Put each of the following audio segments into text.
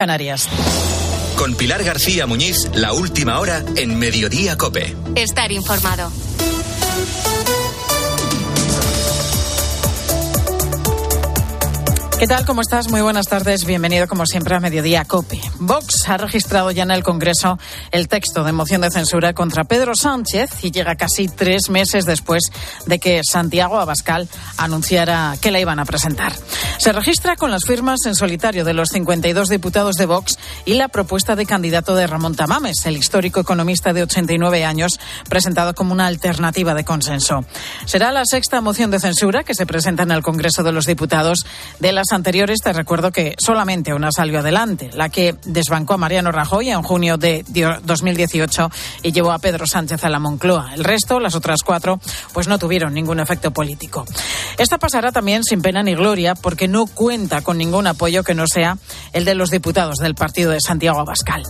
Canarias. Con Pilar García Muñiz, la última hora en Mediodía Cope. Estar informado. ¿Qué tal? ¿Cómo estás? Muy buenas tardes. Bienvenido, como siempre, a Mediodía Cope. Vox ha registrado ya en el Congreso el texto de moción de censura contra Pedro Sánchez y llega casi tres meses después de que Santiago Abascal anunciara que la iban a presentar. Se registra con las firmas en solitario de los 52 diputados de Vox y la propuesta de candidato de Ramón Tamames, el histórico economista de 89 años, presentado como una alternativa de consenso. Será la sexta moción de censura que se presenta en el Congreso de los Diputados de las anteriores, te recuerdo que solamente una salió adelante, la que desbancó a Mariano Rajoy en junio de 2018 y llevó a Pedro Sánchez a la Moncloa. El resto, las otras cuatro, pues no tuvieron ningún efecto político. Esta pasará también sin pena ni gloria porque no cuenta con ningún apoyo que no sea el de los diputados del partido de Santiago Abascal.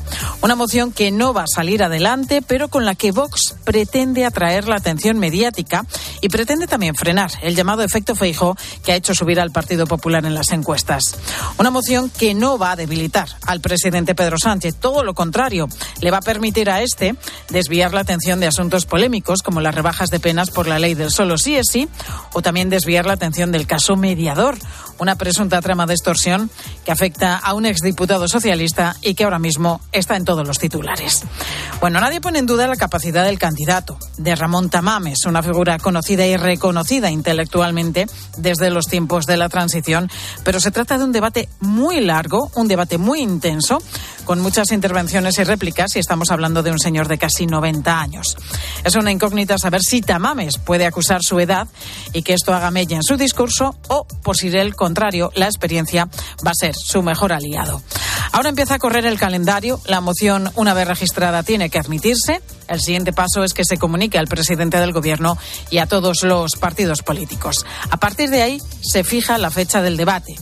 Una moción que no va a salir adelante, pero con la que Vox pretende atraer la atención mediática y pretende también frenar el llamado efecto Feijo que ha hecho subir al Partido Popular en las encuestas. Una moción que no va a debilitar al presidente Pedro Sánchez, todo lo contrario, le va a permitir a este desviar la atención de asuntos polémicos como las rebajas de penas por la ley del solo sí es sí o también desviar la atención del caso mediador, una presunta trama de extorsión que afecta a un exdiputado socialista y que ahora mismo está en todos los titulares. Bueno, nadie pone en duda la capacidad del candidato, de Ramón Tamames, una figura conocida y reconocida intelectualmente desde los tiempos de la transición, pero se trata de un debate muy largo, un debate muy intenso, con muchas intervenciones y réplicas, y estamos hablando de un señor de casi 90 años. Es una incógnita saber si Tamames puede acusar su edad y que esto haga mella en su discurso, o, por si el contrario, la experiencia va a ser su mejor aliado. Ahora empieza a correr el calendario. La moción, una vez registrada, tiene que admitirse. El siguiente paso es que se comunique al presidente del Gobierno y a todos los partidos políticos. A partir de ahí se fija la fecha del debate.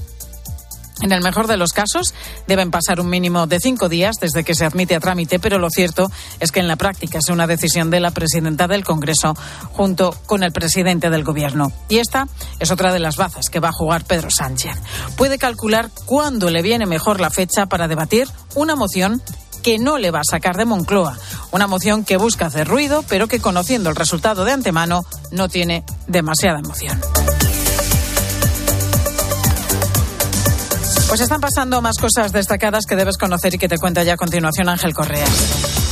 En el mejor de los casos, deben pasar un mínimo de cinco días desde que se admite a trámite, pero lo cierto es que en la práctica es una decisión de la presidenta del Congreso junto con el presidente del Gobierno. Y esta es otra de las bazas que va a jugar Pedro Sánchez. Puede calcular cuándo le viene mejor la fecha para debatir una moción que no le va a sacar de Moncloa. Una moción que busca hacer ruido, pero que conociendo el resultado de antemano no tiene demasiada emoción. Pues están pasando más cosas destacadas que debes conocer y que te cuenta ya a continuación Ángel Correas.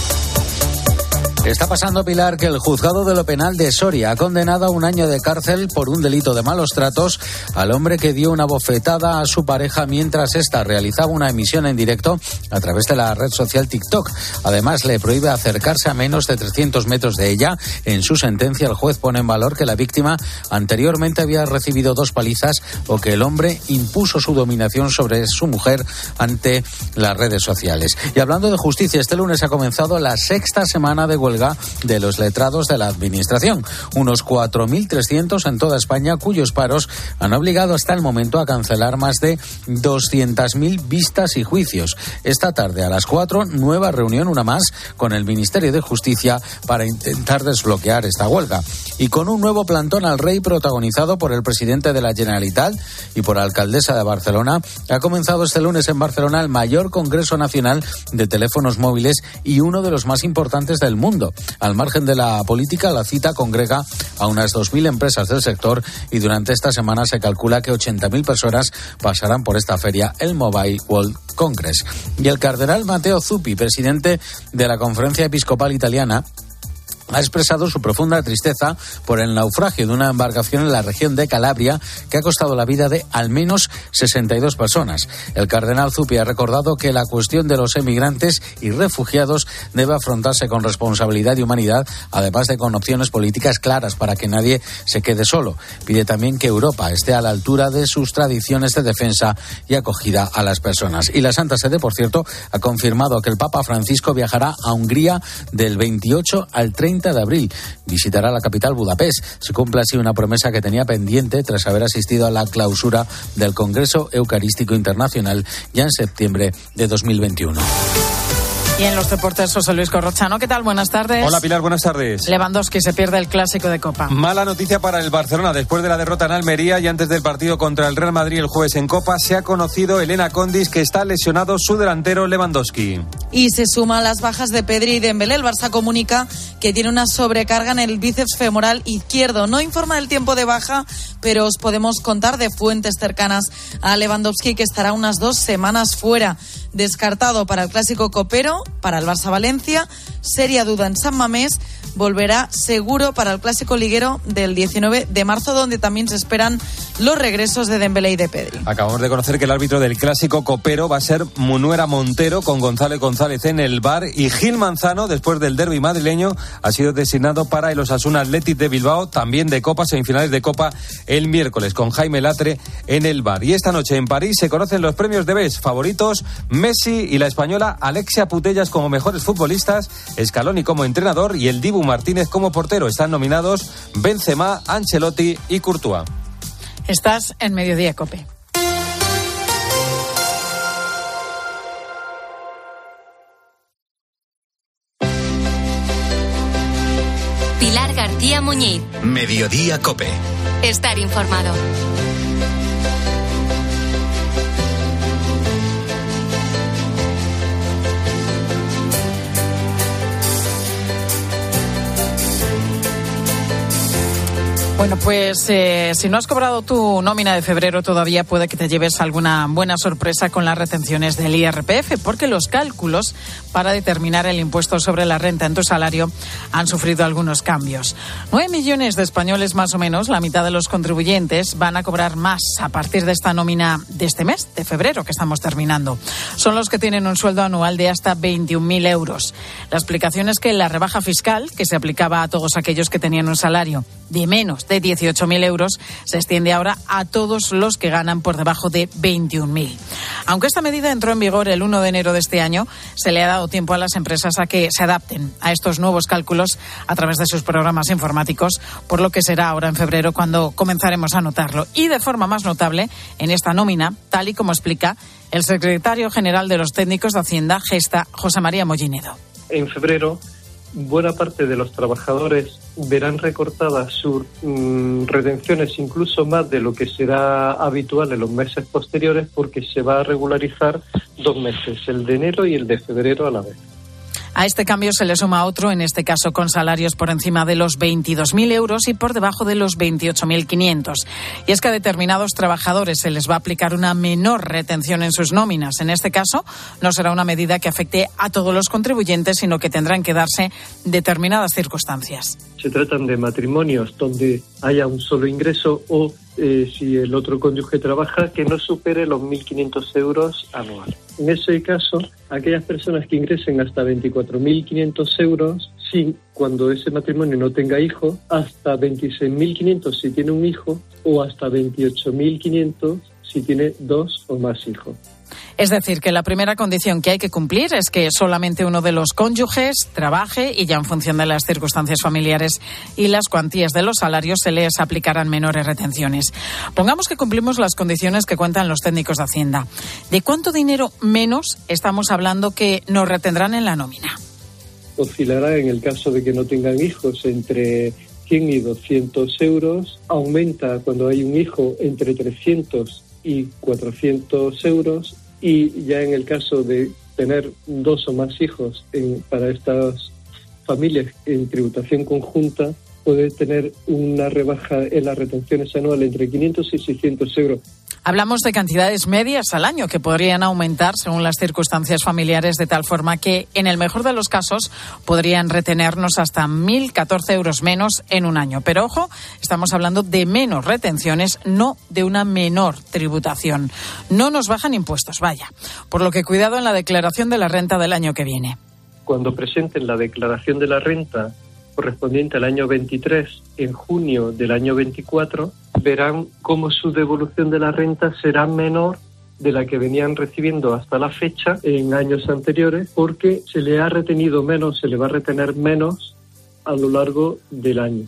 Está pasando, Pilar, que el juzgado de lo penal de Soria ha condenado a un año de cárcel por un delito de malos tratos al hombre que dio una bofetada a su pareja mientras ésta realizaba una emisión en directo a través de la red social TikTok. Además, le prohíbe acercarse a menos de 300 metros de ella. En su sentencia, el juez pone en valor que la víctima anteriormente había recibido dos palizas o que el hombre impuso su dominación sobre su mujer ante las redes sociales. Y hablando de justicia, este lunes ha comenzado la sexta semana de huelga de los letrados de la Administración. Unos 4.300 en toda España cuyos paros han obligado hasta el momento a cancelar más de 200.000 vistas y juicios. Esta tarde a las 4, nueva reunión, una más, con el Ministerio de Justicia para intentar desbloquear esta huelga. Y con un nuevo plantón al rey protagonizado por el presidente de la Generalitat y por la alcaldesa de Barcelona, ha comenzado este lunes en Barcelona el mayor Congreso Nacional de Teléfonos Móviles y uno de los más importantes del mundo. Al margen de la política, la cita congrega a unas 2.000 empresas del sector y durante esta semana se calcula que 80.000 personas pasarán por esta feria, el Mobile World Congress. Y el cardenal Mateo Zuppi, presidente de la Conferencia Episcopal Italiana, ha expresado su profunda tristeza por el naufragio de una embarcación en la región de Calabria que ha costado la vida de al menos 62 personas. El cardenal Zuppi ha recordado que la cuestión de los emigrantes y refugiados debe afrontarse con responsabilidad y humanidad, además de con opciones políticas claras para que nadie se quede solo. Pide también que Europa esté a la altura de sus tradiciones de defensa y acogida a las personas. Y la Santa Sede, por cierto, ha confirmado que el Papa Francisco viajará a Hungría del 28 al 30 de abril. Visitará la capital Budapest. Se cumple así una promesa que tenía pendiente tras haber asistido a la clausura del Congreso Eucarístico Internacional ya en septiembre de 2021. Y en los deportes, José Luis Corrochano. ¿Qué tal? Buenas tardes. Hola Pilar, buenas tardes. Lewandowski se pierde el clásico de Copa. Mala noticia para el Barcelona. Después de la derrota en Almería y antes del partido contra el Real Madrid el jueves en Copa, se ha conocido Elena Condis que está lesionado su delantero Lewandowski. Y se suma a las bajas de Pedri y Dembélé. El Barça comunica que tiene una sobrecarga en el bíceps femoral izquierdo. No informa del tiempo de baja, pero os podemos contar de fuentes cercanas a Lewandowski que estará unas dos semanas fuera descartado para el clásico copero, para el Barça Valencia, seria duda en San Mamés, volverá seguro para el clásico liguero del 19 de marzo, donde también se esperan los regresos de Dembélé y de Pedri. Acabamos de conocer que el árbitro del clásico copero va a ser Munuera Montero con González González en el bar y Gil Manzano, después del derby madrileño, ha sido designado para el Osasuna Athletic de Bilbao, también de Copa, semifinales de Copa el miércoles, con Jaime Latre en el bar. Y esta noche en París se conocen los premios de BES favoritos Messi y la española Alexia Putellas como mejores futbolistas, Scaloni como entrenador y el Dibu Martínez como portero. Están nominados Benzema, Ancelotti y Courtois. Estás en Mediodía Cope. Pilar García Muñiz. Mediodía Cope. Estar informado. Bueno, pues eh, si no has cobrado tu nómina de febrero todavía puede que te lleves alguna buena sorpresa con las retenciones del IRPF, porque los cálculos para determinar el impuesto sobre la renta en tu salario han sufrido algunos cambios. Nueve millones de españoles más o menos, la mitad de los contribuyentes, van a cobrar más a partir de esta nómina de este mes, de febrero, que estamos terminando. Son los que tienen un sueldo anual de hasta 21.000 euros. La explicación es que la rebaja fiscal, que se aplicaba a todos aquellos que tenían un salario de menos de 18.000 euros se extiende ahora a todos los que ganan por debajo de 21.000. Aunque esta medida entró en vigor el 1 de enero de este año, se le ha dado tiempo a las empresas a que se adapten a estos nuevos cálculos a través de sus programas informáticos, por lo que será ahora en febrero cuando comenzaremos a notarlo. Y de forma más notable, en esta nómina, tal y como explica el secretario general de los técnicos de Hacienda, Gesta, José María Mollinedo. En febrero buena parte de los trabajadores verán recortadas sus mm, retenciones incluso más de lo que será habitual en los meses posteriores porque se va a regularizar dos meses, el de enero y el de febrero a la vez. A este cambio se le suma otro, en este caso con salarios por encima de los 22.000 euros y por debajo de los 28.500. Y es que a determinados trabajadores se les va a aplicar una menor retención en sus nóminas. En este caso, no será una medida que afecte a todos los contribuyentes, sino que tendrán que darse determinadas circunstancias. Se tratan de matrimonios donde haya un solo ingreso o eh, si el otro cónyuge trabaja, que no supere los 1.500 euros anuales. En ese caso, aquellas personas que ingresen hasta 24.500 euros, sin cuando ese matrimonio no tenga hijos, hasta 26.500 si tiene un hijo o hasta 28.500 si tiene dos o más hijos. Es decir, que la primera condición que hay que cumplir es que solamente uno de los cónyuges trabaje y ya en función de las circunstancias familiares y las cuantías de los salarios se les aplicarán menores retenciones. Pongamos que cumplimos las condiciones que cuentan los técnicos de Hacienda. ¿De cuánto dinero menos estamos hablando que nos retendrán en la nómina? Oscilará en el caso de que no tengan hijos entre 100 y 200 euros. Aumenta cuando hay un hijo entre 300 y 400 euros y ya en el caso de tener dos o más hijos para estas familias en tributación conjunta puede tener una rebaja en las retenciones anuales entre 500 y 600 euros. Hablamos de cantidades medias al año que podrían aumentar según las circunstancias familiares de tal forma que, en el mejor de los casos, podrían retenernos hasta 1.014 euros menos en un año. Pero ojo, estamos hablando de menos retenciones, no de una menor tributación. No nos bajan impuestos, vaya. Por lo que cuidado en la declaración de la renta del año que viene. Cuando presenten la declaración de la renta correspondiente al año 23 en junio del año 24, verán cómo su devolución de la renta será menor de la que venían recibiendo hasta la fecha en años anteriores porque se le ha retenido menos, se le va a retener menos a lo largo del año.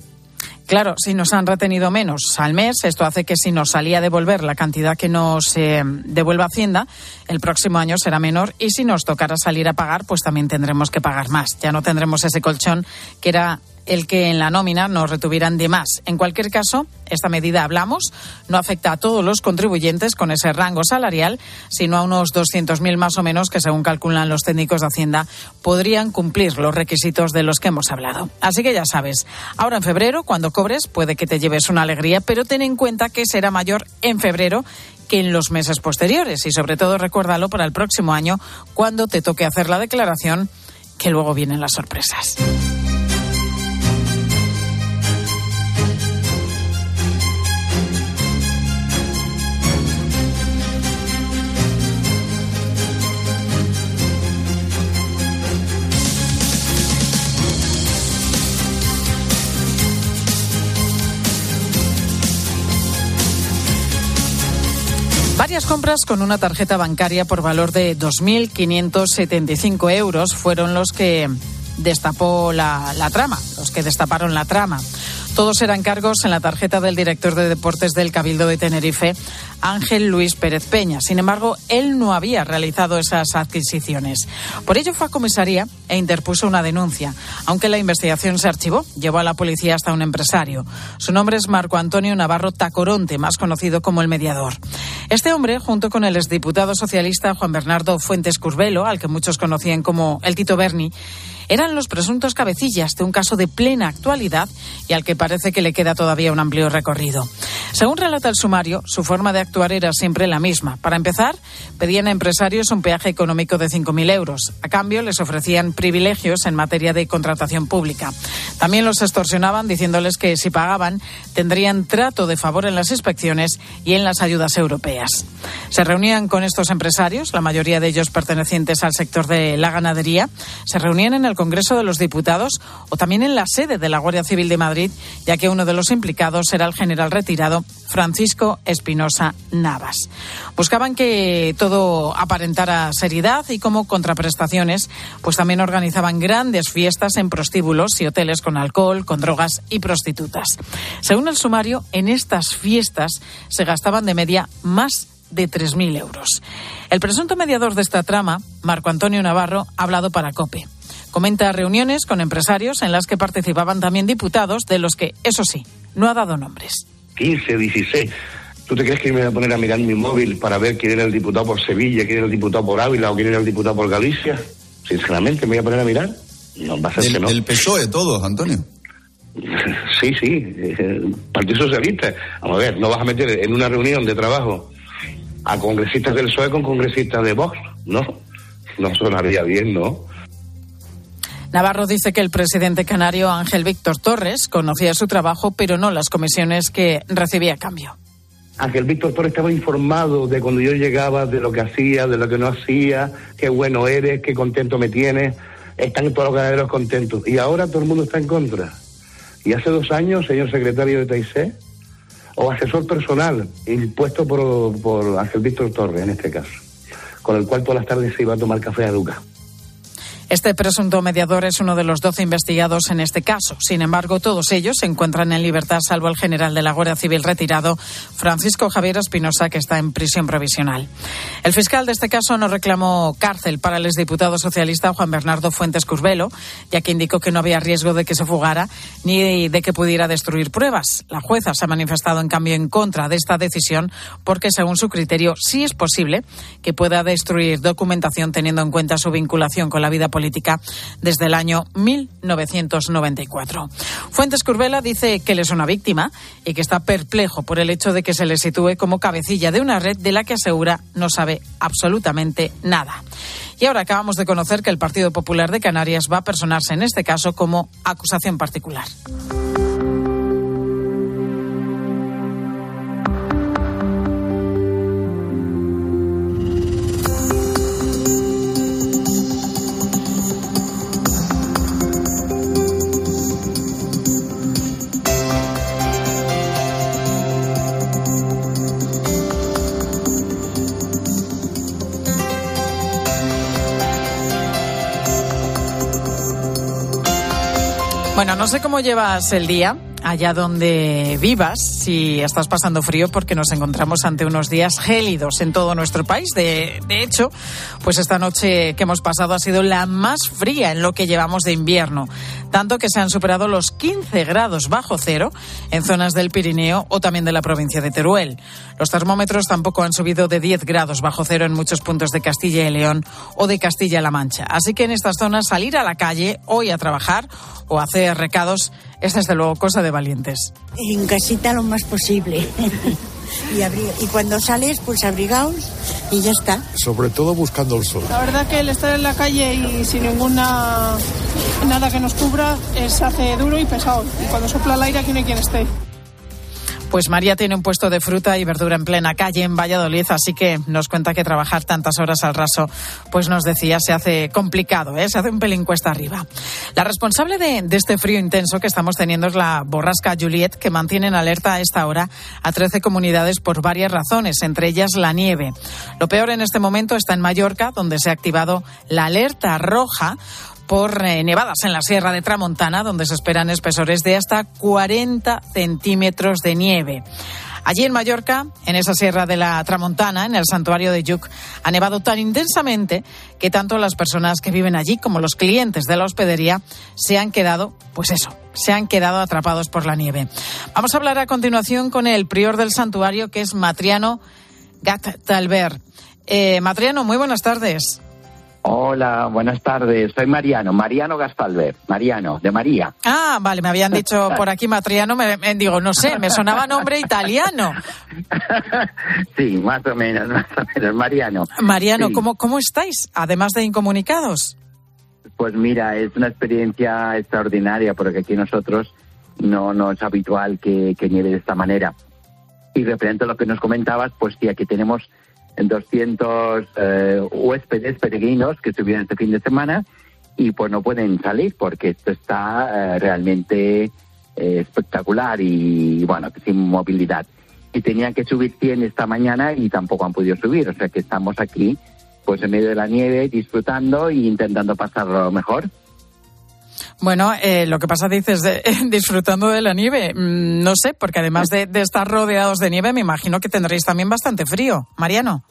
Claro, si nos han retenido menos al mes, esto hace que si nos salía a devolver la cantidad que nos eh, devuelve Hacienda, el próximo año será menor y si nos tocara salir a pagar, pues también tendremos que pagar más. Ya no tendremos ese colchón que era el que en la nómina nos retuvieran de más. En cualquier caso, esta medida, hablamos, no afecta a todos los contribuyentes con ese rango salarial, sino a unos 200.000 más o menos que, según calculan los técnicos de Hacienda, podrían cumplir los requisitos de los que hemos hablado. Así que ya sabes, ahora en febrero, cuando cobres, puede que te lleves una alegría, pero ten en cuenta que será mayor en febrero que en los meses posteriores y sobre todo recuérdalo para el próximo año cuando te toque hacer la declaración que luego vienen las sorpresas. Varias compras con una tarjeta bancaria por valor de 2.575 euros fueron los que destapó la, la, trama, los que destaparon la trama. Todos eran cargos en la tarjeta del director de deportes del Cabildo de Tenerife, Ángel Luis Pérez Peña. Sin embargo, él no había realizado esas adquisiciones. Por ello fue a comisaría e interpuso una denuncia. Aunque la investigación se archivó, llevó a la policía hasta un empresario. Su nombre es Marco Antonio Navarro Tacoronte, más conocido como el mediador. Este hombre, junto con el exdiputado socialista Juan Bernardo Fuentes Curbelo, al que muchos conocían como el Tito Berni, eran los presuntos cabecillas de un caso de plena actualidad y al que parece que le queda todavía un amplio recorrido. Según relata el sumario, su forma de actuar era siempre la misma. Para empezar, pedían a empresarios un peaje económico de 5.000 euros. A cambio, les ofrecían privilegios en materia de contratación pública. También los extorsionaban diciéndoles que si pagaban tendrían trato de favor en las inspecciones y en las ayudas europeas. Se reunían con estos empresarios, la mayoría de ellos pertenecientes al sector de la ganadería. Se reunían en el Congreso de los Diputados o también en la sede de la Guardia Civil de Madrid, ya que uno de los implicados era el general retirado Francisco Espinosa Navas. Buscaban que todo aparentara seriedad y como contraprestaciones, pues también organizaban grandes fiestas en prostíbulos y hoteles con alcohol, con drogas y prostitutas. Según el sumario, en estas fiestas se gastaban de media más de 3.000 euros. El presunto mediador de esta trama, Marco Antonio Navarro, ha hablado para COPE. Comenta reuniones con empresarios en las que participaban también diputados, de los que, eso sí, no ha dado nombres. 15, 16. ¿Tú te crees que me voy a poner a mirar mi móvil para ver quién era el diputado por Sevilla, quién era el diputado por Ávila o quién era el diputado por Galicia? Sinceramente, ¿me voy a poner a mirar? No, va a ser el, que no. El PSOE, todos, Antonio. Sí, sí, Partido Socialista. Vamos a ver, no vas a meter en una reunión de trabajo a congresistas del PSOE con congresistas de Vox, ¿no? No sonaría bien, ¿no? Navarro dice que el presidente canario Ángel Víctor Torres conocía su trabajo, pero no las comisiones que recibía a cambio. Ángel Víctor Torres estaba informado de cuando yo llegaba, de lo que hacía, de lo que no hacía, qué bueno eres, qué contento me tienes. Están todos los ganaderos contentos. Y ahora todo el mundo está en contra. Y hace dos años, señor secretario de TAIC, o asesor personal, impuesto por, por Ángel Víctor Torres en este caso, con el cual todas las tardes se iba a tomar café a Duca. Este presunto mediador es uno de los doce investigados en este caso. Sin embargo, todos ellos se encuentran en libertad, salvo el general de la Guardia Civil retirado, Francisco Javier Espinosa, que está en prisión provisional. El fiscal de este caso no reclamó cárcel para el exdiputado socialista Juan Bernardo Fuentes Curbelo, ya que indicó que no había riesgo de que se fugara ni de que pudiera destruir pruebas. La jueza se ha manifestado, en cambio, en contra de esta decisión porque, según su criterio, sí es posible que pueda destruir documentación teniendo en cuenta su vinculación con la vida política desde el año 1994. Fuentes Curbela dice que él es una víctima y que está perplejo por el hecho de que se le sitúe como cabecilla de una red de la que asegura no sabe absolutamente nada. Y ahora acabamos de conocer que el Partido Popular de Canarias va a personarse en este caso como acusación particular. Cómo llevas el día. Allá donde vivas, si estás pasando frío, porque nos encontramos ante unos días gélidos en todo nuestro país. De, de hecho, pues esta noche que hemos pasado ha sido la más fría en lo que llevamos de invierno, tanto que se han superado los 15 grados bajo cero en zonas del Pirineo o también de la provincia de Teruel. Los termómetros tampoco han subido de 10 grados bajo cero en muchos puntos de Castilla y León o de Castilla-La Mancha. Así que en estas zonas salir a la calle hoy a trabajar o hacer recados es desde luego cosa de valientes. En casita lo más posible. y, y cuando sales, pues abrigaos y ya está. Sobre todo buscando el sol. La verdad que el estar en la calle y sin ninguna nada que nos cubra se hace duro y pesado. Y cuando sopla el aire aquí no hay quien esté. Pues María tiene un puesto de fruta y verdura en plena calle en Valladolid, así que nos cuenta que trabajar tantas horas al raso, pues nos decía, se hace complicado, ¿eh? se hace un pelín cuesta arriba. La responsable de, de, este frío intenso que estamos teniendo es la borrasca Juliet, que mantiene en alerta a esta hora a 13 comunidades por varias razones, entre ellas la nieve. Lo peor en este momento está en Mallorca, donde se ha activado la alerta roja por eh, nevadas en la Sierra de Tramontana, donde se esperan espesores de hasta 40 centímetros de nieve. Allí en Mallorca, en esa sierra de la Tramontana, en el santuario de Yuc, ha nevado tan intensamente que tanto las personas que viven allí como los clientes de la hospedería se han quedado, pues eso, se han quedado atrapados por la nieve. Vamos a hablar a continuación con el prior del santuario, que es Matriano Gat Talver. Eh, Matriano, muy buenas tardes. Hola, buenas tardes. Soy Mariano, Mariano Gastalver, Mariano, de María. Ah, vale, me habían dicho por aquí Matriano, me, me, digo, no sé, me sonaba nombre italiano. sí, más o menos, más o menos, Mariano. Mariano, sí. ¿cómo, ¿cómo estáis, además de incomunicados? Pues mira, es una experiencia extraordinaria, porque aquí nosotros no, no es habitual que, que nieve de esta manera. Y referente a lo que nos comentabas, pues sí, aquí tenemos 200 eh, huéspedes peregrinos que estuvieron este fin de semana y pues no pueden salir porque esto está eh, realmente eh, espectacular y bueno, sin movilidad. Y tenían que subir 100 esta mañana y tampoco han podido subir, o sea que estamos aquí pues en medio de la nieve disfrutando e intentando pasarlo mejor. Bueno, eh, lo que pasa, dices, de, disfrutando de la nieve. Mm, no sé, porque además de, de, estar rodeados de nieve, me imagino que tendréis también bastante frío. Mariano.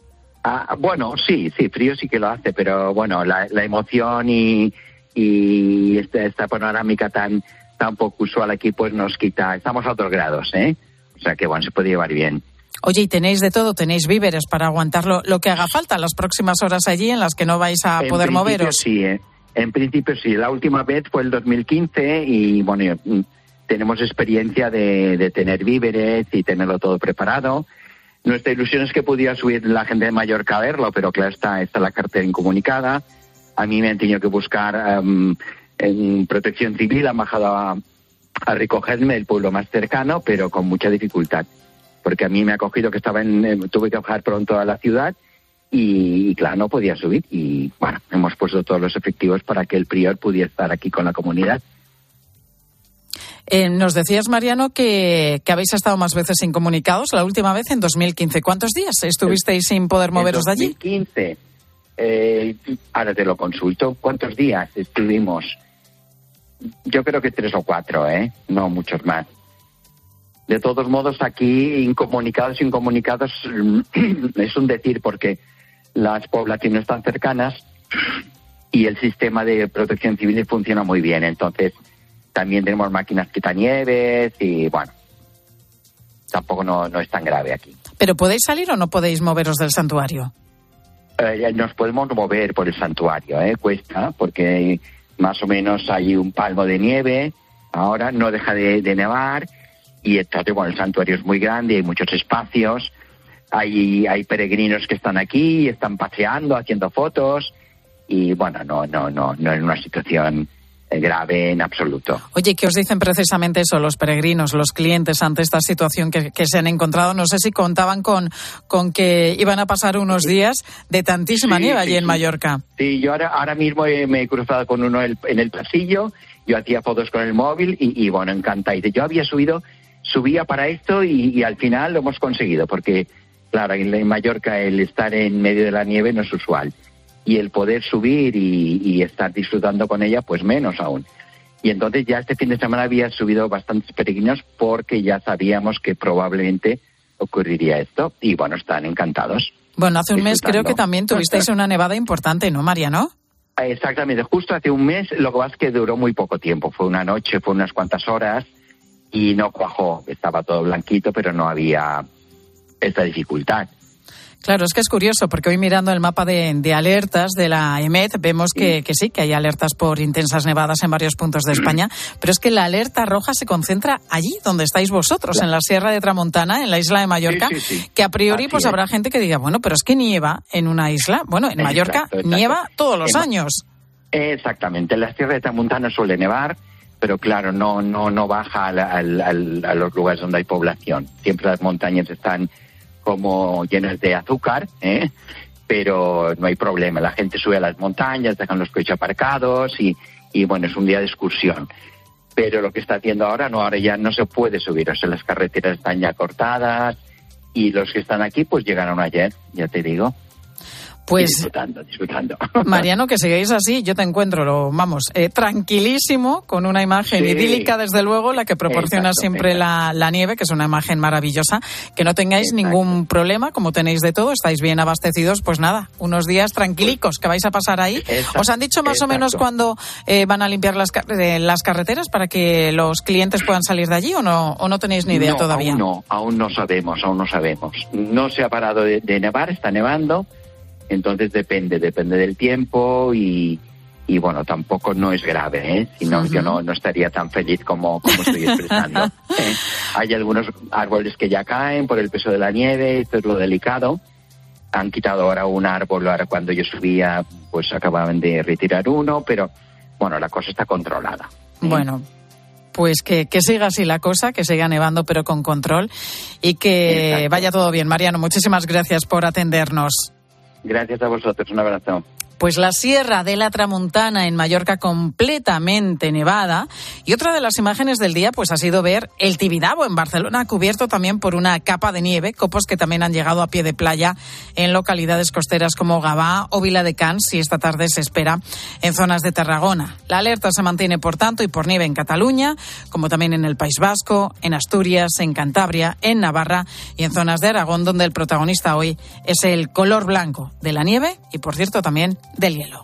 Ah, bueno, sí, sí, frío sí que lo hace, pero bueno, la, la emoción y, y esta, esta, panorámica tan, tan poco usual aquí, pues nos quita. Estamos a otros grados, ¿eh? O sea que bueno, se puede llevar bien. Oye, y tenéis de todo, tenéis víveres para aguantar lo, lo que haga falta las próximas horas allí en las que no vais a en poder moveros. Sí, ¿eh? En principio sí, la última vez fue el 2015 y bueno, tenemos experiencia de, tener víveres y tenerlo todo preparado. Nuestra ilusión es que pudiera subir la gente de Mallorca a verlo, pero claro, está, está la cartera incomunicada. A mí me han tenido que buscar um, en protección civil, han bajado a, a recogerme el pueblo más cercano, pero con mucha dificultad. Porque a mí me ha cogido que estaba en, tuve que bajar pronto a la ciudad y, y, claro, no podía subir. Y bueno, hemos puesto todos los efectivos para que el prior pudiera estar aquí con la comunidad. Eh, nos decías, Mariano, que, que, habéis estado más veces incomunicados, la última vez en 2015. ¿Cuántos días estuvisteis sin poder moveros de allí? 2015. Eh, ahora te lo consulto. ¿Cuántos días estuvimos? Yo creo que tres o cuatro, ¿eh? No muchos más. De todos modos, aquí incomunicados, incomunicados es un decir porque las poblaciones están cercanas y el sistema de protección civil funciona muy bien. Entonces, también tenemos máquinas quitanieves y bueno, tampoco no, no es tan grave aquí. ¿Pero podéis salir o no podéis moveros del santuario? Eh, nos podemos mover por el santuario, ¿eh? cuesta, porque más o menos hay un palmo de nieve, ahora no deja de, de nevar y entonces, bueno, el santuario es muy grande, hay muchos espacios, hay, hay peregrinos que están aquí, están paseando, haciendo fotos y bueno, no, no, no, no es una situación grave en absoluto. Oye, ¿qué os dicen precisamente eso los peregrinos, los clientes ante esta situación que, que, se han encontrado? No sé si contaban con, con que iban a pasar unos días de tantísima sí, nieve allí sí. en Mallorca. Sí, yo ahora, ahora mismo me he cruzado con uno en el pasillo, yo hacía fotos con el móvil y, y bueno, encantado. Yo había subido, subía para esto y, y, al final lo hemos conseguido, porque Claro, en Mallorca el estar en medio de la nieve no es usual. Y el poder subir y, y estar disfrutando con ella, pues menos aún. Y entonces ya este fin de semana había subido bastantes peregrinos porque ya sabíamos que probablemente ocurriría esto. Y bueno, están encantados. Bueno, hace un mes creo que también tuvisteis una nevada importante, ¿no, Mariano? Eh, exactamente, justo hace un mes, lo que pasa es que duró muy poco tiempo, fue una noche, fue unas cuantas horas y no cuajó, estaba todo blanquito, pero no había esta dificultad. Claro, es que es curioso, porque hoy mirando el mapa de, alertas de la EMED vemos que, sí, que hay alertas por intensas nevadas en varios puntos de España, pero es que la alerta roja se concentra allí donde estáis vosotros, en la Sierra de Tramontana, en la isla de Mallorca, que a priori pues habrá gente que diga, bueno, pero es que nieva en una isla. Bueno, en Mallorca nieva todos los años. Exactamente, en la Sierra de Tramontana suele nevar, pero claro, no, no, no baja al, a los lugares donde hay población. Siempre las montañas están como llenas de azúcar, ¿eh? pero no hay problema. La gente sube a las montañas, dejan los coches aparcados y, y bueno, es un día de excursión. Pero lo que está haciendo ahora, no, ahora ya no se puede subir, o sea, las carreteras están ya cortadas y los que están aquí pues llegaron ayer, ya te digo. Pues disfrutando. Mariano, que sigáis así, yo te encuentro, lo, vamos, eh, tranquilísimo, con una imagen idílica, desde luego, la que proporciona siempre. La, nieve, que es una imagen maravillosa. Que no tengáis ningún problema, como tenéis de todo, estáis bien abastecidos, pues nada, unos días tranquilicos que vais a pasar ahí. ¿Os han dicho más o menos cuándo eh, van a limpiar las, eh, las carreteras para que los clientes puedan salir de allí o no, o no tenéis ni idea todavía? Aún no, aún no sabemos, aún no sabemos. No se ha parado de nevar, está nevando entonces depende, depende del tiempo y, y bueno, tampoco no es grave, ¿eh? si no, uh -huh. yo no, no estaría tan feliz como, como estoy expresando. ¿eh? Hay algunos árboles que ya caen por el peso de la nieve, esto es lo delicado. Han quitado ahora un árbol, ahora cuando yo subía, pues acababan de retirar uno, pero bueno, la cosa está controlada. ¿eh? Bueno, pues que, que, siga así la cosa, que siga nevando pero con control y que Exacto. vaya todo bien. Mariano, muchísimas gracias por atendernos. Gracias a vosotros. Un abrazo. Pues la Sierra de la Tramontana en Mallorca completamente nevada. Y otra de las imágenes del día pues ha sido ver el Tibidabo en Barcelona cubierto también por una capa de nieve, copos que también han llegado a pie de playa en localidades costeras como Gabá o Vila de Cans y esta tarde se espera en zonas de Tarragona. La alerta se mantiene por tanto y por nieve en Cataluña, como también en el País Vasco, en Asturias, en Cantabria, en Navarra y en zonas de Aragón donde el protagonista hoy es el color blanco de la nieve y por cierto también del hielo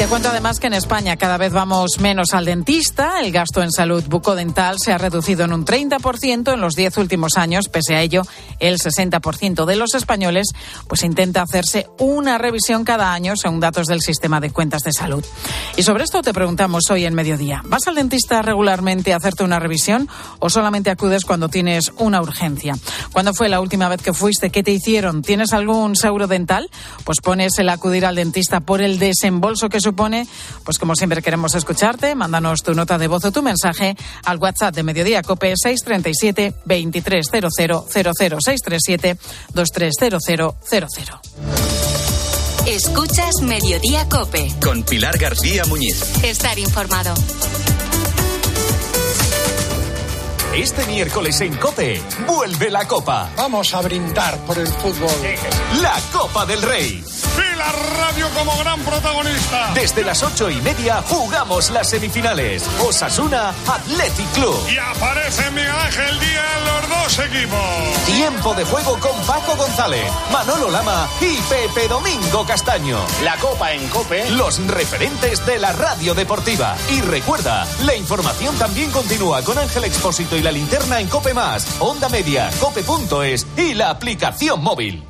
te cuento además que en España cada vez vamos menos al dentista. El gasto en salud bucodental se ha reducido en un 30% en los 10 últimos años. Pese a ello, el 60% de los españoles pues intenta hacerse una revisión cada año según datos del sistema de cuentas de salud. Y sobre esto te preguntamos hoy en mediodía. ¿Vas al dentista regularmente a hacerte una revisión o solamente acudes cuando tienes una urgencia? ¿Cuándo fue la última vez que fuiste? ¿Qué te hicieron? ¿Tienes algún seguro dental? Pues pones el acudir al dentista por el desembolso que su supone? Pues como siempre queremos escucharte, mándanos tu nota de voz o tu mensaje al WhatsApp de Mediodía Cope 637 2300 637 230000. Escuchas Mediodía Cope. Con Pilar García Muñiz. Estar informado. Este miércoles en Cope, vuelve la Copa. Vamos a brindar por el fútbol. La Copa del Rey sí, la radio como gran protagonista. Desde las ocho y media jugamos las semifinales. Osasuna Athletic Club. Y aparece Miguel Ángel Díaz en los dos equipos. Tiempo de juego con Paco González, Manolo Lama y Pepe Domingo Castaño. La Copa en Cope. Los referentes de la radio deportiva. Y recuerda, la información también continúa con Ángel Expósito y la linterna en Cope Más, Onda Media, Cope.es y la aplicación móvil.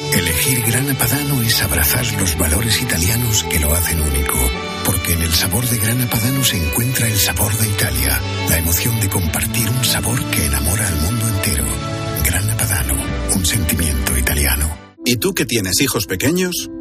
Elegir Gran Apadano es abrazar los valores italianos que lo hacen único, porque en el sabor de Gran Apadano se encuentra el sabor de Italia, la emoción de compartir un sabor que enamora al mundo entero. Gran Apadano, un sentimiento italiano. ¿Y tú que tienes hijos pequeños?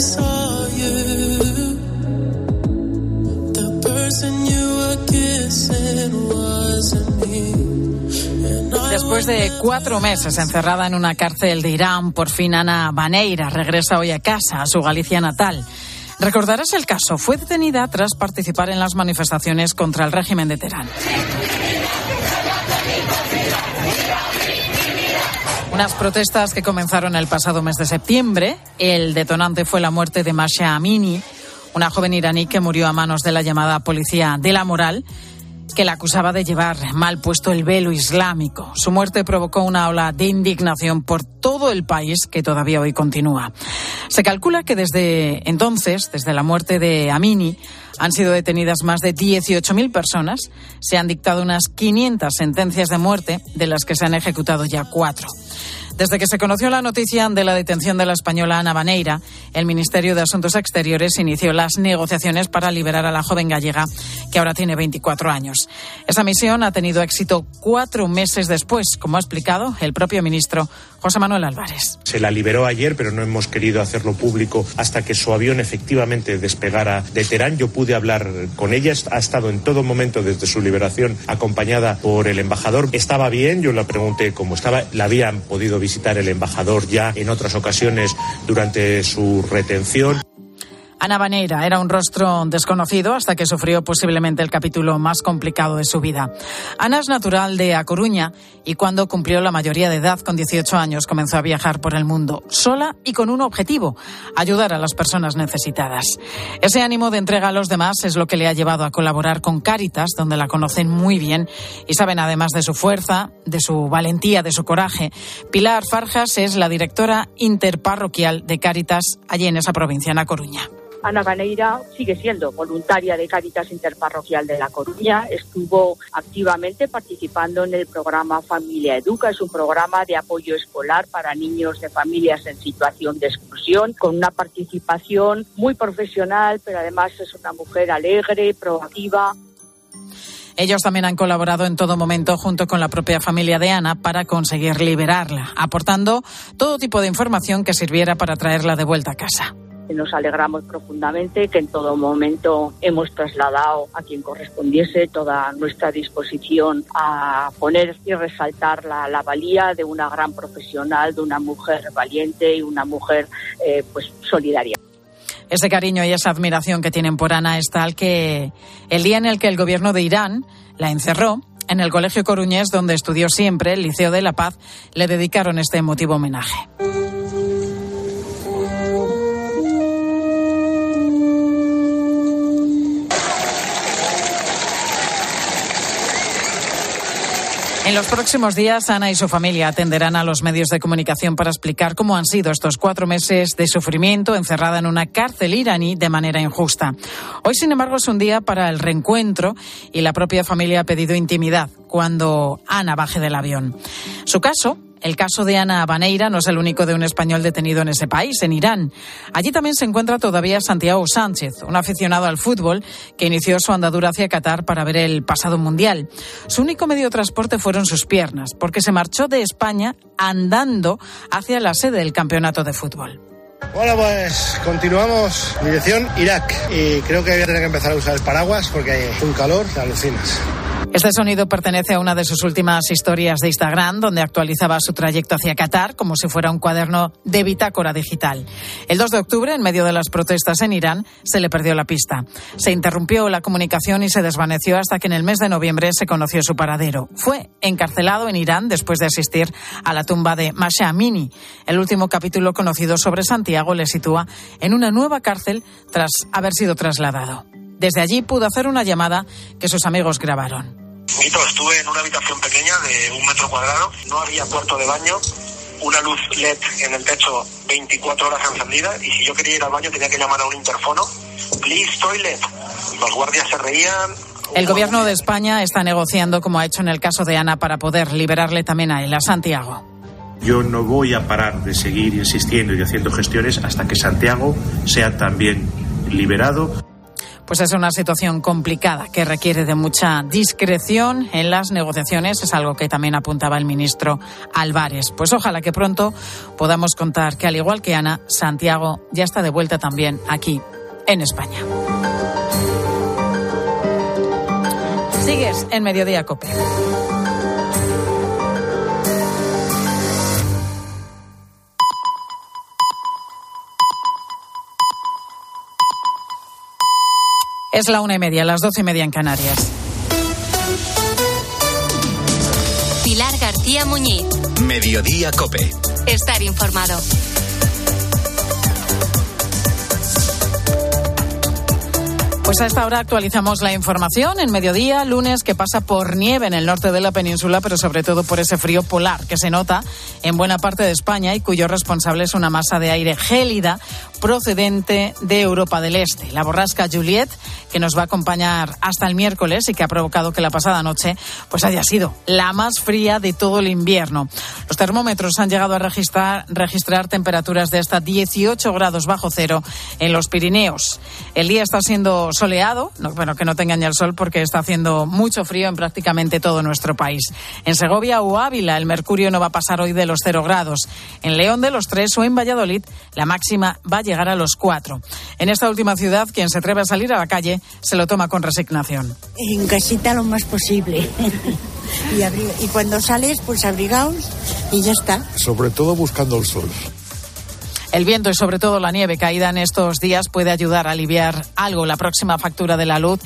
saw you. The person you were kissing wasn't me. Después de cuatro meses encerrada en una cárcel de Irán, por fin Ana Baneira regresa hoy a casa, a su Galicia natal. Recordarás el caso. Fue detenida tras participar en las manifestaciones contra el régimen de Teherán. Unas protestas que comenzaron el pasado mes de septiembre. El detonante fue la muerte de Masha Amini, una joven iraní que murió a manos de la llamada policía de la moral que la acusaba de llevar mal puesto el velo islámico. Su muerte provocó una ola de indignación por todo el país que todavía hoy continúa. Se calcula que desde entonces, desde la muerte de Amini, han sido detenidas más de 18.000 personas. Se han dictado unas 500 sentencias de muerte, de las que se han ejecutado ya cuatro. Desde que se conoció la noticia de la detención de la española Ana Baneira, el Ministerio de Asuntos Exteriores inició las negociaciones para liberar a la joven gallega, que ahora tiene 24 años. Esa misión ha tenido éxito cuatro meses después, como ha explicado el propio ministro José Manuel Álvarez. Se la liberó ayer, pero no hemos querido hacerlo público hasta que su avión efectivamente despegara de Teherán. Yo pude hablar con ella, ha estado en todo momento desde su liberación acompañada por el embajador. Estaba bien, yo la pregunté cómo estaba, la habían podido visitar el embajador ya en otras ocasiones durante su retención. Ana Baneira era un rostro desconocido hasta que sufrió posiblemente el capítulo más complicado de su vida. Ana es natural de A Coruña y cuando cumplió la mayoría de edad, con 18 años, comenzó a viajar por el mundo, sola y con un objetivo, ayudar a las personas necesitadas. Ese ánimo de entrega a los demás es lo que le ha llevado a colaborar con Cáritas, donde la conocen muy bien y saben además de su fuerza, de su valentía, de su coraje. Pilar Farjas es la directora interparroquial de Cáritas allí en esa provincia, en A Coruña. Ana Baneira sigue siendo voluntaria de Cáritas Interparroquial de La Coruña. Estuvo activamente participando en el programa Familia Educa. Es un programa de apoyo escolar para niños de familias en situación de exclusión, con una participación muy profesional, pero además es una mujer alegre, proactiva. Ellos también han colaborado en todo momento junto con la propia familia de Ana para conseguir liberarla, aportando todo tipo de información que sirviera para traerla de vuelta a casa. Nos alegramos profundamente que en todo momento hemos trasladado a quien correspondiese toda nuestra disposición a poner y resaltar la, valía de una gran profesional, de una mujer valiente y una mujer eh, pues solidaria. Ese cariño y esa admiración que tienen por Ana es tal que el día en el que el gobierno de Irán la encerró, en el Colegio Coruñés, donde estudió siempre, el Liceo de la Paz, le dedicaron este emotivo homenaje. En los próximos días, Ana y su familia atenderán a los medios de comunicación para explicar cómo han sido estos cuatro meses de sufrimiento encerrada en una cárcel iraní de manera injusta. Hoy, sin embargo, es un día para el reencuentro y la propia familia ha pedido intimidad cuando Ana baje del avión. Su caso el caso de Ana Baneira no es el único de un español detenido en ese país, en Irán. Allí también se encuentra todavía Santiago Sánchez, un aficionado al fútbol que inició su andadura hacia Qatar para ver el pasado mundial. Su único medio de transporte fueron sus piernas, porque se marchó de España andando hacia la sede del campeonato de fútbol. Bueno, pues continuamos dirección Irak y creo que voy a tener que empezar a usar el paraguas porque hay un calor que alucinas. Este sonido pertenece a una de sus últimas historias de Instagram, donde actualizaba su trayecto hacia Qatar como si fuera un cuaderno de bitácora digital. El 2 de octubre, en medio de las protestas en Irán, se le perdió la pista. Se interrumpió la comunicación y se desvaneció hasta que en el mes de noviembre se conoció su paradero. Fue encarcelado en Irán después de asistir a la tumba de Masha Amini. El último capítulo conocido sobre Santiago le sitúa en una nueva cárcel tras haber sido trasladado. Desde allí pudo hacer una llamada que sus amigos grabaron. Mito, estuve en una habitación pequeña de un metro cuadrado, no había puerto de baño, una luz LED en el techo 24 horas encendida y si yo quería ir al baño tenía que llamar a un interfono, please toilet. Los guardias se reían. El gobierno de España está negociando, como ha hecho en el caso de Ana, para poder liberarle también a él, a Santiago. Yo no voy a parar de seguir insistiendo y haciendo gestiones hasta que Santiago sea también liberado. Pues es una situación complicada que requiere de mucha discreción en las negociaciones. Es algo que también apuntaba el ministro Álvarez. Pues ojalá que pronto podamos contar que, al igual que Ana, Santiago ya está de vuelta también aquí en España. Sigues en Mediodía Cope. Es la una y media, las doce y media en Canarias. Pilar García Muñiz. Mediodía Cope. Estar informado. Pues a esta hora actualizamos la información en mediodía, lunes, que pasa por nieve en el norte de la península, pero sobre todo por ese frío polar que se nota en buena parte de España y cuyo responsable es una masa de aire gélida procedente de Europa del Este. La borrasca Juliet, que nos va a acompañar hasta el miércoles y que ha provocado que la pasada noche pues haya sido la más fría de todo el invierno. Los termómetros han llegado a registrar, temperaturas de hasta 18 grados bajo cero en los Pirineos. El día está siendo soleado, bueno, que no te engañe el sol porque está haciendo mucho frío en prácticamente todo nuestro país. En Segovia o Ávila el mercurio no va a pasar hoy de los cero grados. En León de los tres o en Valladolid la máxima va a llegar a los cuatro. En esta última ciudad, quien se atreve a salir a la calle se lo toma con resignación. En casita lo más posible. y, y cuando sales, pues abrigaos y ya está. Sobre todo buscando el sol. El viento y sobre todo la nieve caída en estos días puede ayudar a aliviar algo la próxima factura de la luz.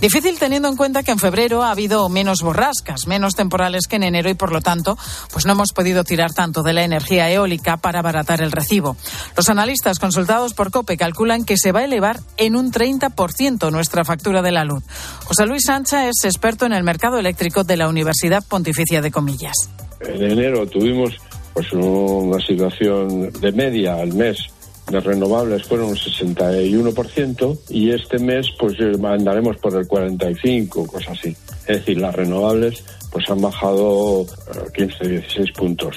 Difícil teniendo en cuenta que en febrero ha habido menos borrascas, menos temporales que en enero y por lo tanto, pues no hemos podido tirar tanto de la energía eólica para abaratar el recibo. Los analistas consultados por COPE calculan que se va a elevar en un 30% nuestra factura de la luz. José Luis Sancha es experto en el mercado eléctrico de la Universidad Pontificia de Comillas. En enero tuvimos pues una situación de media al mes de renovables fueron un 61% y este mes pues andaremos por el 45, cosas así. Es decir, las renovables pues han bajado 15, 16 puntos.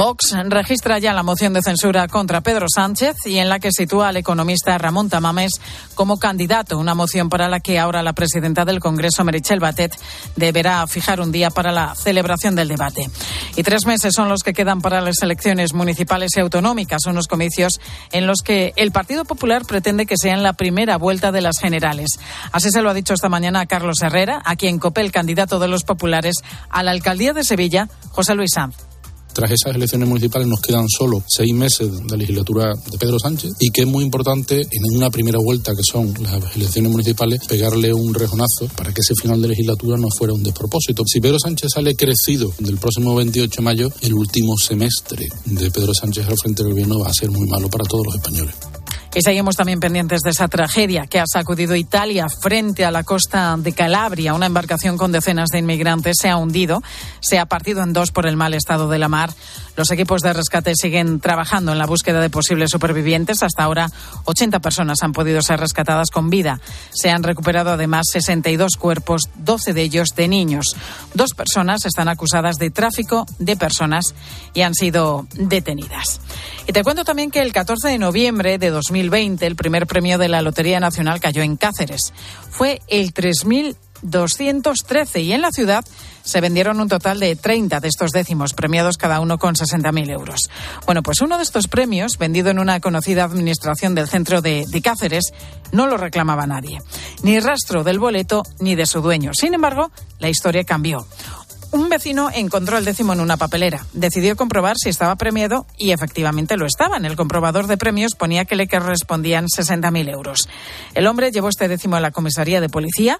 Vox registra ya la moción de censura contra Pedro Sánchez y en la que sitúa al economista Ramón Tamames como candidato, una moción para la que ahora la presidenta del Congreso, Merichel Batet, deberá fijar un día para la celebración del debate. Y tres meses son los que quedan para las elecciones municipales y autonómicas, unos comicios en los que el Partido Popular pretende que sean la primera vuelta de las generales. Así se lo ha dicho esta mañana a Carlos Herrera, a quien copé el candidato de los populares a la alcaldía de Sevilla, José Luis Sanz. Tras esas elecciones municipales nos quedan solo seis meses de legislatura de Pedro Sánchez y que es muy importante en una primera vuelta que son las elecciones municipales pegarle un rejonazo para que ese final de legislatura no fuera un despropósito. Si Pedro Sánchez sale crecido del próximo 28 de mayo, el último semestre de Pedro Sánchez al frente del gobierno va a ser muy malo para todos los españoles. Y seguimos también pendientes de esa tragedia que ha sacudido Italia frente a la costa de Calabria. Una embarcación con decenas de inmigrantes se ha hundido, se ha partido en dos por el mal estado de la mar. Los equipos de rescate siguen trabajando en la búsqueda de posibles supervivientes. Hasta ahora, 80 personas han podido ser rescatadas con vida. Se han recuperado además 62 cuerpos, 12 de ellos de niños. Dos personas están acusadas de tráfico de personas y han sido detenidas. Y te cuento también que el 14 de noviembre de 2020 el primer premio de la Lotería Nacional cayó en Cáceres. Fue el 3.213 y en la ciudad se vendieron un total de 30 de estos décimos, premiados cada uno con 60.000 euros. Bueno, pues uno de estos premios, vendido en una conocida administración del centro de, de Cáceres, no lo reclamaba nadie. Ni rastro del boleto ni de su dueño. Sin embargo, la historia cambió. Un vecino encontró el décimo en una papelera. Decidió comprobar si estaba premiado y efectivamente lo estaba. En el comprobador de premios ponía que le correspondían 60.000 euros. El hombre llevó este décimo a la comisaría de policía.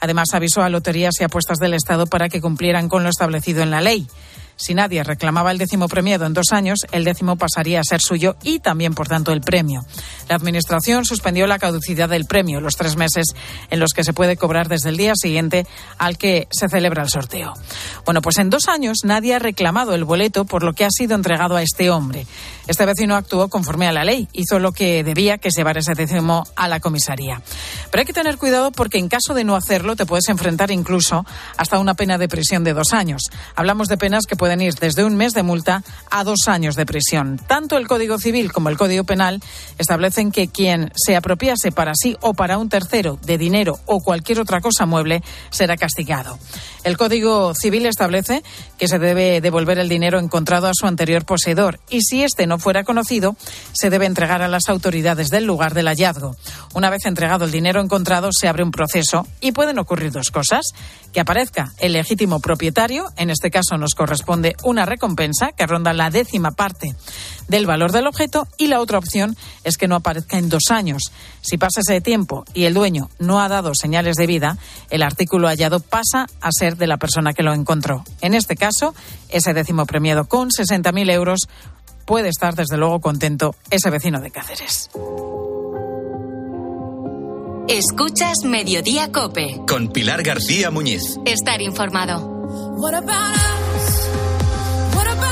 Además, avisó a Loterías y Apuestas del Estado para que cumplieran con lo establecido en la ley. Si nadie reclamaba el décimo premiado en dos años, el décimo pasaría a ser suyo y también, por tanto, el premio. La Administración suspendió la caducidad del premio, los tres meses en los que se puede cobrar desde el día siguiente al que se celebra el sorteo. Bueno, pues en dos años nadie ha reclamado el boleto por lo que ha sido entregado a este hombre. Este vecino actuó conforme a la ley, hizo lo que debía, que es llevar ese décimo a la comisaría. Pero hay que tener cuidado porque en caso de no hacerlo te puedes enfrentar incluso hasta una pena de prisión de dos años. Hablamos de penas que pueden ir desde un mes de multa a dos años de prisión. Tanto el Código Civil como el Código Penal establecen que quien se apropiase para sí o para un tercero de dinero o cualquier otra cosa mueble será castigado. El Código Civil establece que se debe devolver el dinero encontrado a su anterior poseedor y si éste no fuera conocido, se debe entregar a las autoridades del lugar del hallazgo. Una vez entregado el dinero encontrado, se abre un proceso y pueden ocurrir dos cosas. Que aparezca el legítimo propietario, en este caso nos corresponde una recompensa que ronda la décima parte del valor del objeto y la otra opción es que no aparezca en dos años. Si pasa ese tiempo y el dueño no ha dado señales de vida, el artículo hallado pasa a ser de la persona que lo encontró. En este caso, ese décimo premiado con 60.000 euros puede estar desde luego contento ese vecino de Cáceres. Escuchas Mediodía Cope. Con Pilar García Muñiz. Estar informado. What about us? What about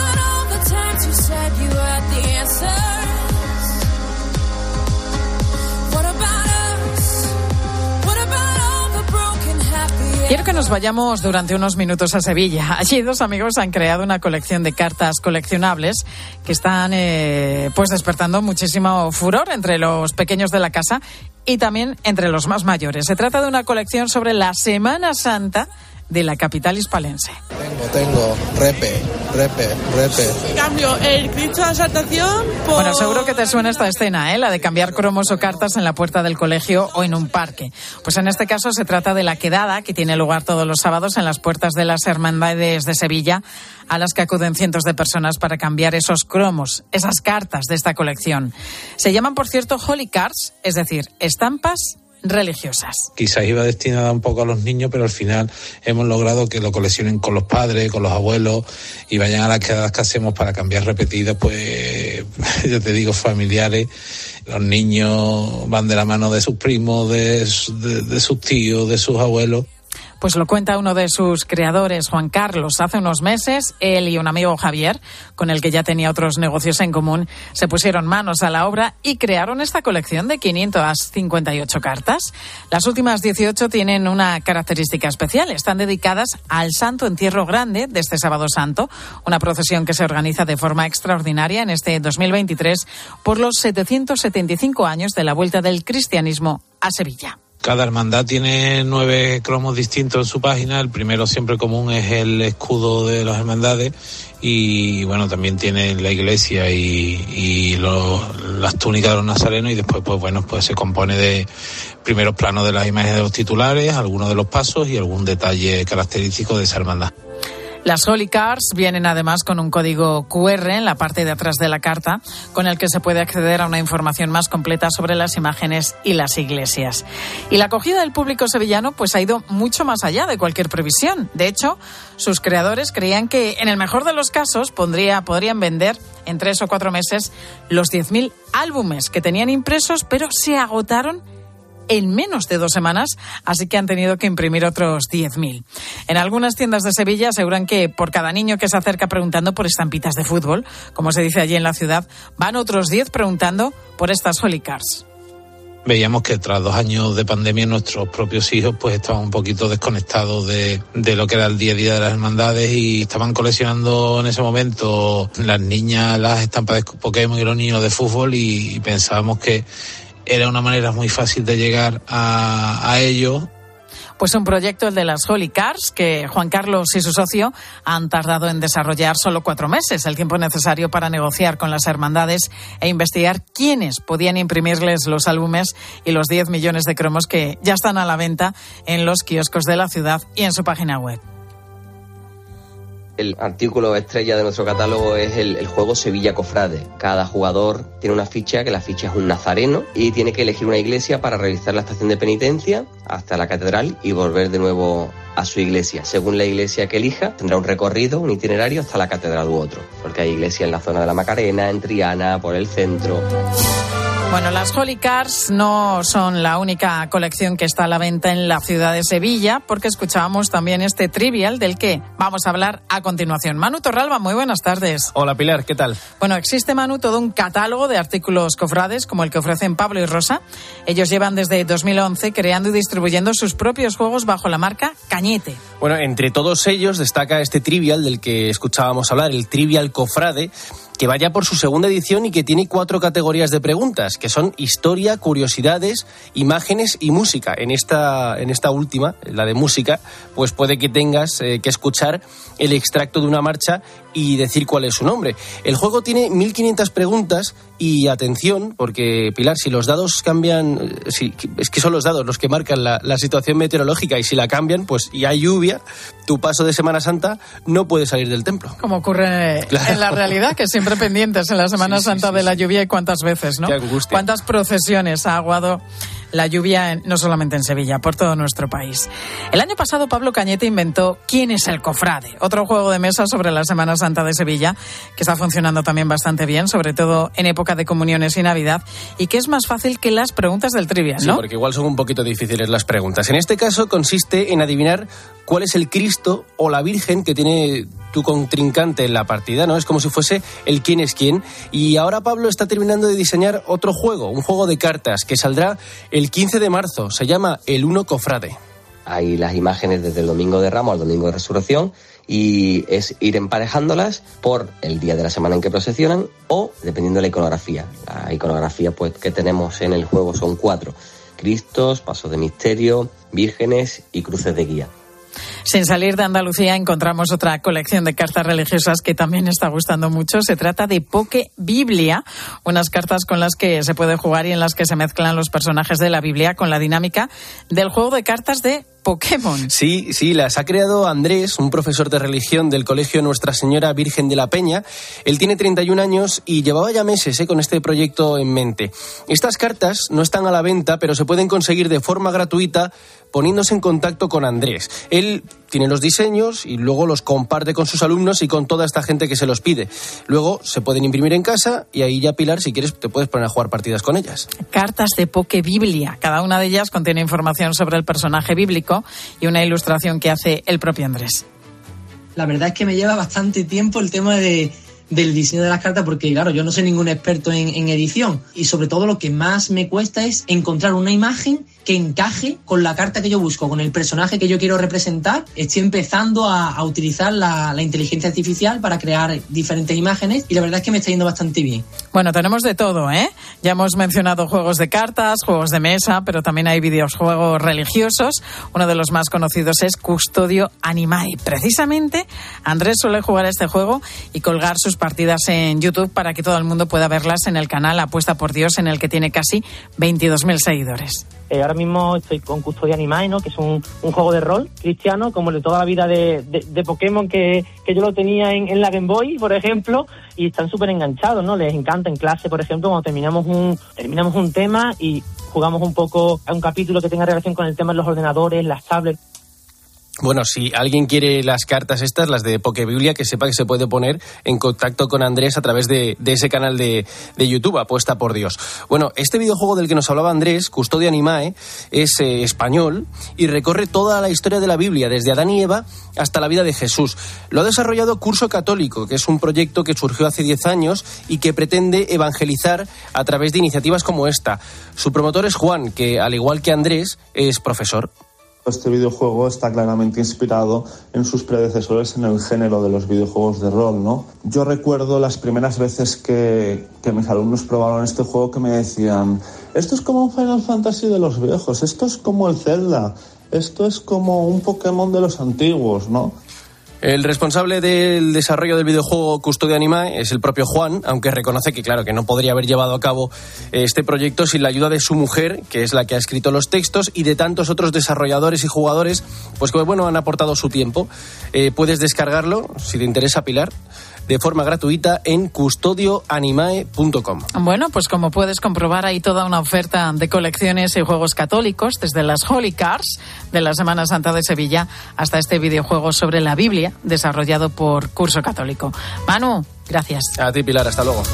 Quiero que nos vayamos durante unos minutos a Sevilla. Allí dos amigos han creado una colección de cartas coleccionables que están eh, pues despertando muchísimo furor entre los pequeños de la casa y también entre los más mayores. Se trata de una colección sobre la Semana Santa de la capital hispalense. Tengo, tengo, repe, repe, repe. Cambio el Cristo de la Saltación por... Bueno, seguro que te suena esta escena, ¿eh? la de cambiar cromos o cartas en la puerta del colegio o en un parque. Pues en este caso se trata de la quedada que tiene lugar todos los sábados en las puertas de las hermandades de Sevilla, a las que acuden cientos de personas para cambiar esos cromos, esas cartas de esta colección. Se llaman, por cierto, Holy Cards, es decir, estampas religiosas. Quizás iba destinada un poco a los niños, pero al final hemos logrado que lo coleccionen con los padres, con los abuelos y vayan a las quedadas que hacemos para cambiar repetidas, pues, yo te digo, familiares. Los niños van de la mano de sus primos, de, de, de sus tíos, de sus abuelos. Pues lo cuenta uno de sus creadores, Juan Carlos. Hace unos meses, él y un amigo Javier, con el que ya tenía otros negocios en común, se pusieron manos a la obra y crearon esta colección de 558 cartas. Las últimas 18 tienen una característica especial. Están dedicadas al Santo Entierro Grande de este sábado santo, una procesión que se organiza de forma extraordinaria en este 2023 por los 775 años de la vuelta del cristianismo a Sevilla. Cada hermandad tiene nueve cromos distintos en su página. El primero siempre común es el escudo de las hermandades y bueno, también tiene la iglesia y, las túnicas de los nazarenos y después pues bueno, pues se compone de primeros planos de las imágenes de los titulares, algunos de los pasos y algún detalle característico de esa hermandad. Las Holy Cards vienen además con un código QR en la parte de atrás de la carta, con el que se puede acceder a una información más completa sobre las imágenes y las iglesias. Y la acogida del público sevillano pues ha ido mucho más allá de cualquier previsión. De hecho, sus creadores creían que en el mejor de los casos pondría, podrían vender en tres o cuatro meses los 10.000 álbumes que tenían impresos, pero se agotaron en menos de dos semanas, así que han tenido que imprimir otros 10.000. En algunas tiendas de Sevilla aseguran que por cada niño que se acerca preguntando por estampitas de fútbol, como se dice allí en la ciudad, van otros 10 preguntando por estas Holy Cards veíamos que tras dos años de pandemia nuestros propios hijos pues estaban un poquito desconectados de, de, lo que era el día a día de las hermandades y estaban coleccionando en ese momento las niñas las estampas de Pokémon y los niños de fútbol y, y pensábamos que era una manera muy fácil de llegar a, a ellos. Pues un proyecto, el de las Holy Cars, que Juan Carlos y su socio han tardado en desarrollar solo cuatro meses, el tiempo necesario para negociar con las hermandades e investigar quiénes podían imprimirles los álbumes y los 10 millones de cromos que ya están a la venta en los kioscos de la ciudad y en su página web el artículo estrella de nuestro catálogo es el, juego Sevilla Cofrade. Cada jugador tiene una ficha, que la ficha es un nazareno, y tiene que elegir una iglesia para realizar la estación de penitencia hasta la catedral y volver de nuevo a su iglesia. Según la iglesia que elija, tendrá un recorrido, un itinerario hasta la catedral u otro. Porque hay iglesias en la zona de la Macarena, en Triana, por el centro. Bueno, las Holy Cars no son la única colección que está a la venta en la ciudad de Sevilla, porque escuchábamos también este trivial del que vamos a hablar a continuación. Manu Torralba, muy buenas tardes. Hola Pilar, ¿qué tal? Bueno, existe Manu todo un catálogo de artículos cofrades como el que ofrecen Pablo y Rosa. Ellos llevan desde 2011 creando y distribuyendo sus propios juegos bajo la marca Cañete. Bueno, entre todos ellos destaca este trivial del que escuchábamos hablar, el trivial cofrade que vaya por su segunda edición y que tiene cuatro categorías de preguntas, que son historia, curiosidades, imágenes y música. En esta, en esta última, la de música, pues puede que tengas eh, que escuchar el extracto de una marcha y decir cuál es su nombre. El juego tiene 1500 preguntas y atención, porque Pilar, si los dados cambian, eh, si, es que son los dados los que marcan la, la situación meteorológica y si la cambian, pues y hay lluvia, tu paso de Semana Santa no puede salir del templo. Como ocurre Claro. en la realidad, que siempre pendientes en la Semana Sí, sí, Santa sí, de la lluvia y cuántas veces, ¿no? Qué angustia. Cuántas procesiones ha aguado la lluvia, en- no solamente en Sevilla, por todo nuestro país. El año pasado Pablo Cañete inventó ¿Quién es el cofrade? Otro juego de mesa sobre la Semana Santa de Sevilla, que está funcionando también bastante bien, sobre todo en época de comuniones y Navidad, y que es más fácil que las preguntas del trivia, Sí, ¿no? porque igual son un poquito difíciles las preguntas. En este caso consiste en adivinar cuál es el Cristo o la Virgen que tiene tu contrincante en la partida, ¿no? Es como si fuese el quién es quién. Y ahora Pablo está terminando de diseñar otro juego, un juego de cartas que saldrá el 15 de marzo. Se llama El Uno Cofrade. Hay las imágenes desde el domingo de Ramos al domingo de Resurrección y es ir emparejándolas por el día de la semana en que procesionan o dependiendo de la iconografía. La iconografía pues, que tenemos en el juego son cuatro. Cristos, pasos de misterio, vírgenes y cruces de guía. Sin salir de Andalucía encontramos otra colección de cartas religiosas que también está gustando mucho. Se trata de Poke Biblia, unas cartas con las que se puede jugar y en las que se mezclan los personajes de la Biblia con la dinámica del juego de cartas de Pokémon. Sí, sí, las ha creado Andrés, un profesor de religión del Colegio Nuestra Señora Virgen de la Peña. Él tiene 31 años y llevaba ya meses eh, con este proyecto en mente. Estas cartas no están a la venta, pero se pueden conseguir de forma gratuita poniéndose en contacto con Andrés. Él tiene los diseños y luego los comparte con sus alumnos y con toda esta gente que se los pide. Luego se pueden imprimir en casa y ahí ya, Pilar, si quieres, te puedes poner a jugar partidas con ellas. Cartas de Poke Biblia. Cada una de ellas contiene información sobre el personaje bíblico y una ilustración que hace el propio Andrés. La verdad es que me lleva bastante tiempo el tema de, del diseño de las cartas porque, claro, yo no soy ningún experto en, en edición y sobre todo lo que más me cuesta es encontrar una imagen que encaje con la carta que yo busco, con el personaje que yo quiero representar. Estoy empezando a, utilizar la, inteligencia artificial para crear diferentes imágenes y la verdad es que me está yendo bastante bien. Bueno, tenemos de todo, ¿eh? Ya hemos mencionado juegos de cartas, juegos de mesa, pero también hay videojuegos religiosos. Uno de los más conocidos es Custodio Animae. Precisamente, Andrés suele jugar este juego y colgar sus partidas en YouTube para que todo el mundo pueda verlas en el canal Apuesta por Dios, en el que tiene casi 22.000 seguidores. Eh, ahora mismo estoy con Custodia Animae, ¿no? que es un, juego de rol cristiano, como el de toda la vida de, de, de Pokémon, que, que yo lo tenía en, en la Game Boy, por ejemplo, y están súper enganchados, ¿no? Les encanta en clase, por ejemplo, cuando terminamos un, terminamos un tema y jugamos un poco a un capítulo que tenga relación con el tema de los ordenadores, las tablets. Bueno, si alguien quiere las cartas estas, las de Pokebiblia, que sepa que se puede poner en contacto con Andrés a través de, ese canal de, de, YouTube, apuesta por Dios. Bueno, este videojuego del que nos hablaba Andrés, Custodia Animae, es eh, español y recorre toda la historia de la Biblia, desde Adán y Eva hasta la vida de Jesús. Lo ha desarrollado Curso Católico, que es un proyecto que surgió hace 10 años y que pretende evangelizar a través de iniciativas como esta. Su promotor es Juan, que al igual que Andrés, es profesor. Este videojuego está claramente inspirado en sus predecesores en el género de los videojuegos de rol, ¿no? Yo recuerdo las primeras veces que, que mis alumnos probaron este juego que me decían, esto es como un Final Fantasy de los viejos, esto es como el Zelda, esto es como un Pokémon de los antiguos, ¿no? El responsable del desarrollo del videojuego Custodia Animae es el propio Juan, aunque reconoce que, claro, que no podría haber llevado a cabo este proyecto sin la ayuda de su mujer, que es la que ha escrito los textos, y de tantos otros desarrolladores y jugadores, pues que, bueno, han aportado su tiempo. Eh, puedes descargarlo, si te interesa, Pilar, de forma gratuita en custodioanimae.com. Bueno, pues como puedes comprobar, hay toda una oferta de colecciones y juegos católicos, desde las Holy Cars de la Semana Santa de Sevilla hasta este videojuego sobre la Biblia, desarrollado por Curso Católico. Manu, gracias. A ti, Pilar, hasta luego.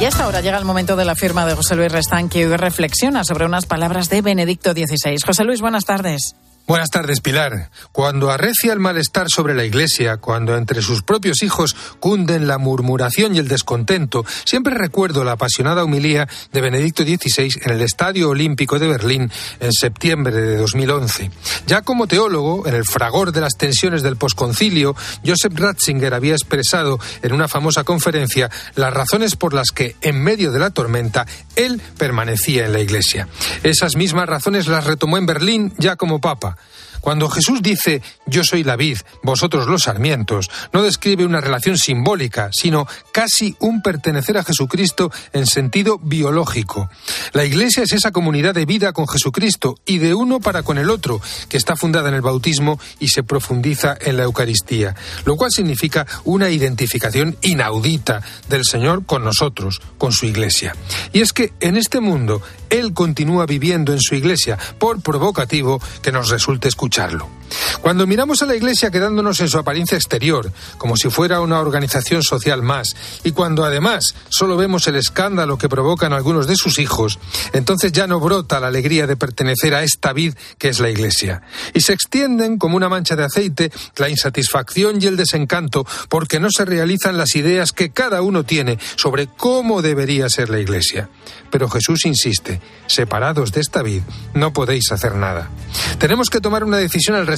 Y hasta ahora llega el momento de la firma de José Luis Restán, que hoy reflexiona sobre unas palabras de Benedicto XVI. José Luis, buenas tardes. Buenas tardes, Pilar. Cuando arrecia el malestar sobre la Iglesia, cuando entre sus propios hijos cunden la murmuración y el descontento, siempre recuerdo la apasionada humilía de Benedicto XVI en el Estadio Olímpico de Berlín en septiembre de 2011. Ya como teólogo, en el fragor de las tensiones del posconcilio, Joseph Ratzinger había expresado en una famosa conferencia las razones por las que, en medio de la tormenta, él permanecía en la Iglesia. Esas mismas razones las retomó en Berlín ya como Papa. Cuando Jesús dice yo soy la vid, vosotros los sarmientos, no describe una relación simbólica, sino casi un pertenecer a Jesucristo en sentido biológico. La Iglesia es esa comunidad de vida con Jesucristo y de uno para con el otro, que está fundada en el bautismo y se profundiza en la Eucaristía, lo cual significa una identificación inaudita del Señor con nosotros, con su Iglesia. Y es que en este mundo Él continúa viviendo en su Iglesia, por provocativo que nos resulte escucharlo. Cuando miramos a la Iglesia quedándonos en su apariencia exterior, como si fuera una organización social más, y cuando además solo vemos el escándalo que provocan algunos de sus hijos, entonces ya no brota la alegría de pertenecer a esta vid que es la Iglesia. Y se extienden como una mancha de aceite la insatisfacción y el desencanto porque no se realizan las ideas que cada uno tiene sobre cómo debería ser la Iglesia. Pero Jesús insiste, separados de esta vid no podéis hacer nada. Tenemos que tomar una decisión al respecto,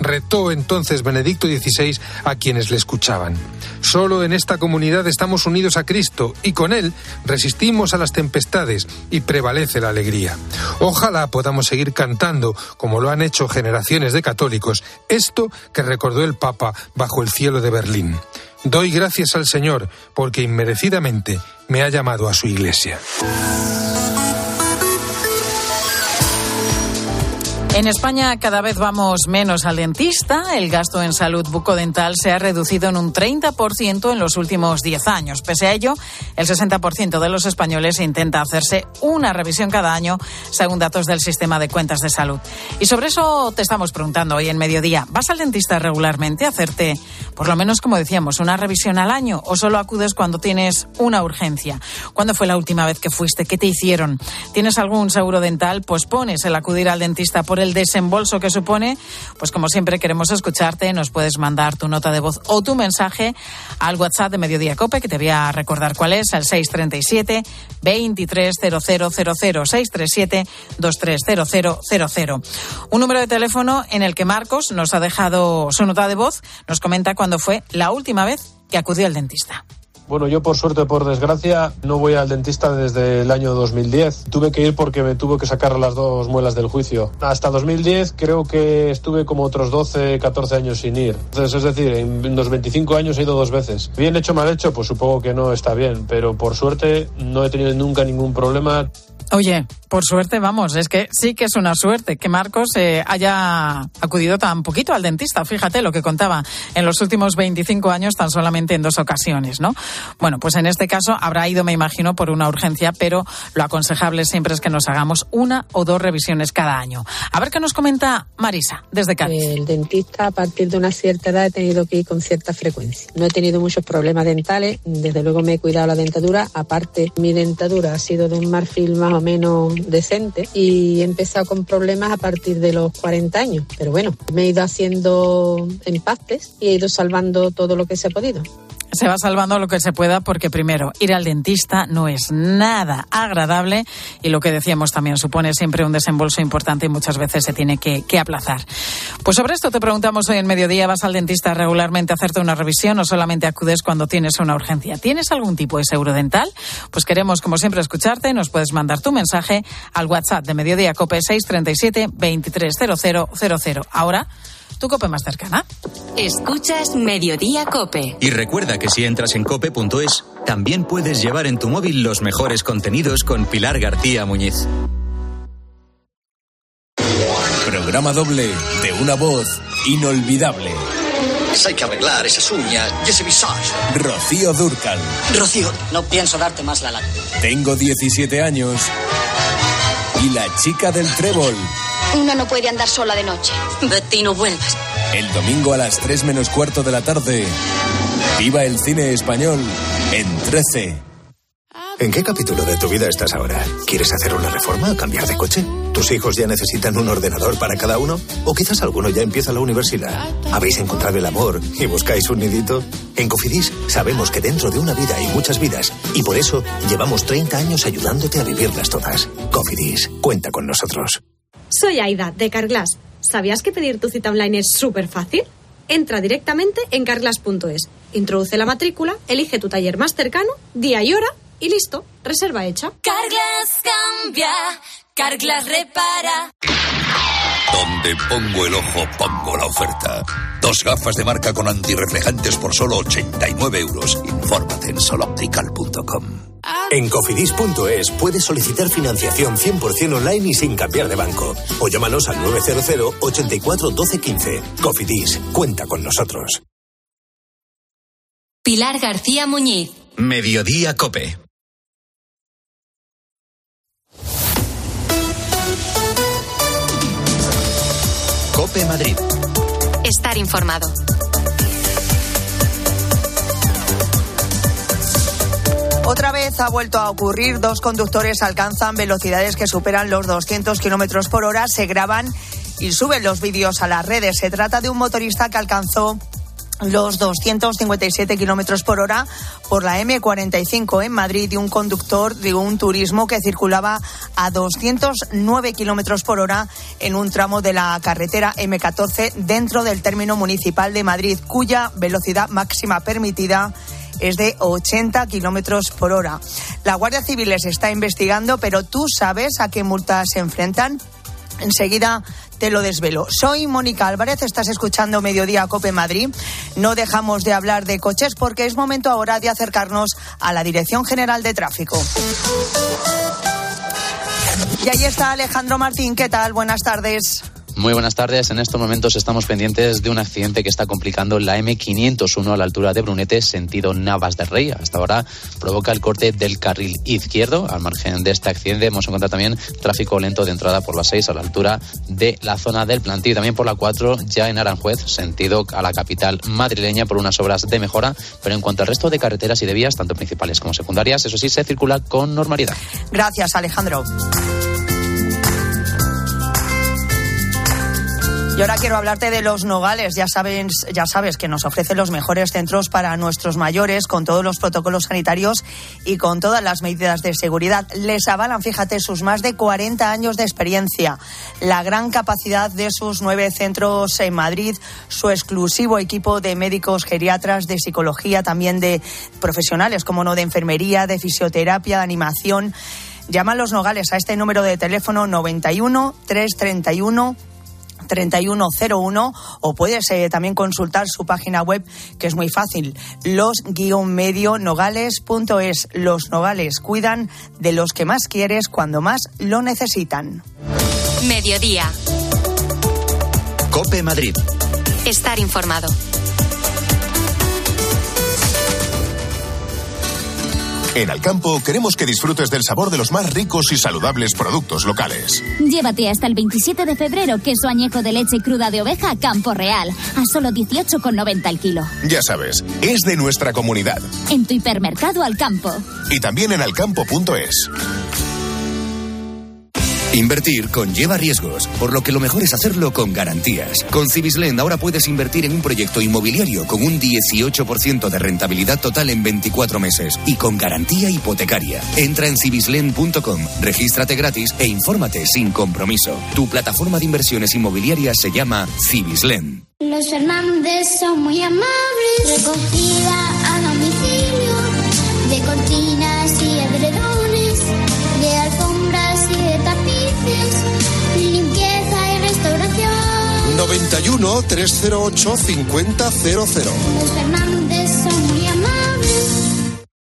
retó entonces Benedicto XVI a quienes le escuchaban. Solo en esta comunidad estamos unidos a Cristo y con Él resistimos a las tempestades y prevalece la alegría. Ojalá podamos seguir cantando, como lo han hecho generaciones de católicos, esto que recordó el Papa bajo el cielo de Berlín. Doy gracias al Señor porque inmerecidamente me ha llamado a su iglesia. En España cada vez vamos menos al dentista. El gasto en salud bucodental se ha reducido en un 30% en los últimos 10 años. Pese a ello, el 60% de los españoles intenta hacerse una revisión cada año, según datos del sistema de cuentas de salud. Y sobre eso te estamos preguntando hoy en mediodía. ¿Vas al dentista regularmente a hacerte, por lo menos como decíamos, una revisión al año o solo acudes cuando tienes una urgencia? ¿Cuándo fue la última vez que fuiste? ¿Qué te hicieron? ¿Tienes algún seguro dental? Pues pones el acudir al dentista por el desembolso que supone, pues como siempre queremos escucharte, nos puedes mandar tu nota de voz o tu mensaje al WhatsApp de Mediodía Cope, que te voy a recordar cuál es, al 637 230000 637 230000. Un número de teléfono en el que Marcos nos ha dejado su nota de voz, nos comenta cuándo fue la última vez que acudió al dentista. Bueno, yo por suerte, por desgracia, no voy al dentista desde el año 2010. Tuve que ir porque me tuvo que sacar las dos muelas del juicio. Hasta 2010 creo que estuve como otros 12, 14 años sin ir. Entonces, es decir, en los 25 años he ido dos veces. Bien hecho, mal hecho, pues supongo que no está bien, pero por suerte no he tenido nunca ningún problema. Oye, por suerte, vamos, es que sí que es una suerte que Marcos eh, haya acudido tan poquito al dentista. Fíjate lo que contaba en los últimos 25 años, tan solamente en dos ocasiones, ¿no? Bueno, pues en este caso habrá ido, me imagino, por una urgencia, pero lo aconsejable siempre es que nos hagamos una o dos revisiones cada año. A ver qué nos comenta Marisa, desde Cádiz. El dentista, a partir de una cierta edad, he tenido que ir con cierta frecuencia. No he tenido muchos problemas dentales, desde luego me he cuidado la dentadura. Aparte, mi dentadura ha sido de un marfil más o menos decente y he empezado con problemas a partir de los 40 años. Pero bueno, me he ido haciendo empastes y he ido salvando todo lo que se ha podido se va salvando lo que se pueda porque primero ir al dentista no es nada agradable y lo que decíamos también supone siempre un desembolso importante y muchas veces se tiene que, que, aplazar. Pues sobre esto te preguntamos hoy en mediodía, ¿vas al dentista regularmente a hacerte una revisión o solamente acudes cuando tienes una urgencia? ¿Tienes algún tipo de seguro dental? Pues queremos como siempre escucharte, nos puedes mandar tu mensaje al WhatsApp de Mediodía Cope 637 230000. Ahora tu cope más cercana. Escuchas Mediodía Cope. Y recuerda que si entras en cope.es, también puedes llevar en tu móvil los mejores contenidos con Pilar García Muñiz. Programa doble de una voz inolvidable. Hay que arreglar esas uñas y ese visage. Rocío Durcal. Rocío, no pienso darte más la lata. Tengo 17 años. Y la chica del trébol. Una no puede andar sola de noche. Betty, no vuelvas. El domingo a las 3 menos cuarto de la tarde. Viva el cine español en 13. ¿En qué capítulo de tu vida estás ahora? ¿Quieres hacer una reforma cambiar de coche? ¿Tus hijos ya necesitan un ordenador para cada uno? ¿O quizás alguno ya empieza la universidad? ¿Habéis encontrado el amor y buscáis un nidito? En Cofidis sabemos que dentro de una vida hay muchas vidas y por eso llevamos 30 años ayudándote a vivirlas todas. Cofidis, cuenta con nosotros. Soy Aida, de Carglass. ¿Sabías que pedir tu cita online es súper fácil? Entra directamente en carglass.es, introduce la matrícula, elige tu taller más cercano, día y hora y listo, reserva hecha. Carglass cambia, Carglass repara. Donde pongo el ojo, pongo la oferta. Dos gafas de marca con antirreflejantes por solo 89 euros. Infórmate en soloptical.com. En cofidis.es puedes solicitar financiación 100% online y sin cambiar de banco. O llámanos al 900 84 12 15. Cofidis, cuenta con nosotros. Pilar García Muñiz. Mediodía Cope. Cope Madrid. Estar informado. Otra vez ha vuelto a ocurrir. Dos conductores alcanzan velocidades que superan los 200 kilómetros por hora, se graban y suben los vídeos a las redes. Se trata de un motorista que alcanzó los 257 kilómetros por hora por la M45 en Madrid y un conductor de un turismo que circulaba a 209 kilómetros por hora en un tramo de la carretera M14 dentro del término municipal de Madrid, cuya velocidad máxima permitida es de 80 kilómetros por hora. La Guardia Civil les está investigando, pero tú sabes a qué multas se enfrentan. Enseguida te lo desvelo. Soy Mónica Álvarez, estás escuchando Mediodía Cope Madrid. No dejamos de hablar de coches porque es momento ahora de acercarnos a la Dirección General de Tráfico. Y ahí está Alejandro Martín, ¿qué tal? Buenas tardes. Muy buenas tardes. En estos momentos estamos pendientes de un accidente que está complicando la M501 a la altura de Brunete, sentido Navas del Rey. Hasta ahora provoca el corte del carril izquierdo. Al margen de este accidente hemos encontrado también tráfico lento de entrada por la 6 a la altura de la zona del plantío. También por la 4 ya en Aranjuez, sentido a la capital madrileña por unas obras de mejora. Pero en cuanto al resto de carreteras y de vías, tanto principales como secundarias, eso sí, se circula con normalidad. Gracias, Alejandro. Y ahora quiero hablarte de los Nogales. Ya sabes, ya sabes que nos ofrece los mejores centros para nuestros mayores con todos los protocolos sanitarios y con todas las medidas de seguridad. Les avalan, fíjate, sus más de 40 años de experiencia, la gran capacidad de sus nueve centros en Madrid, su exclusivo equipo de médicos geriatras, de psicología, también de profesionales, como no, de enfermería, de fisioterapia, de animación. Llama a los Nogales a este número de teléfono 91 331 3101 o puedes eh, también consultar su página web que es muy fácil los-medio-nogales.es los nogales cuidan de los que más quieres cuando más lo necesitan Mediodía. Cope Madrid. Estar informado. En Alcampo queremos que disfrutes del sabor de los más ricos y saludables productos locales. Llévate hasta el 27 de febrero queso añejo de leche cruda de oveja Campo Real a solo 18,90 el kilo. Ya sabes, es de nuestra comunidad. En tu hipermercado Alcampo. Y también en alcampo.es. Invertir conlleva riesgos, por lo que lo mejor es hacerlo con garantías. Con Cibislend ahora puedes invertir en un proyecto inmobiliario con un 18% de rentabilidad total en 24 meses y con garantía hipotecaria. Entra en cibislend.com, regístrate gratis e infórmate sin compromiso. Tu plataforma de inversiones inmobiliarias se llama Cibislend. Los Fernández son muy amables. Recogida a domicilio de 91 308 5000. Los Fernández son muy amables.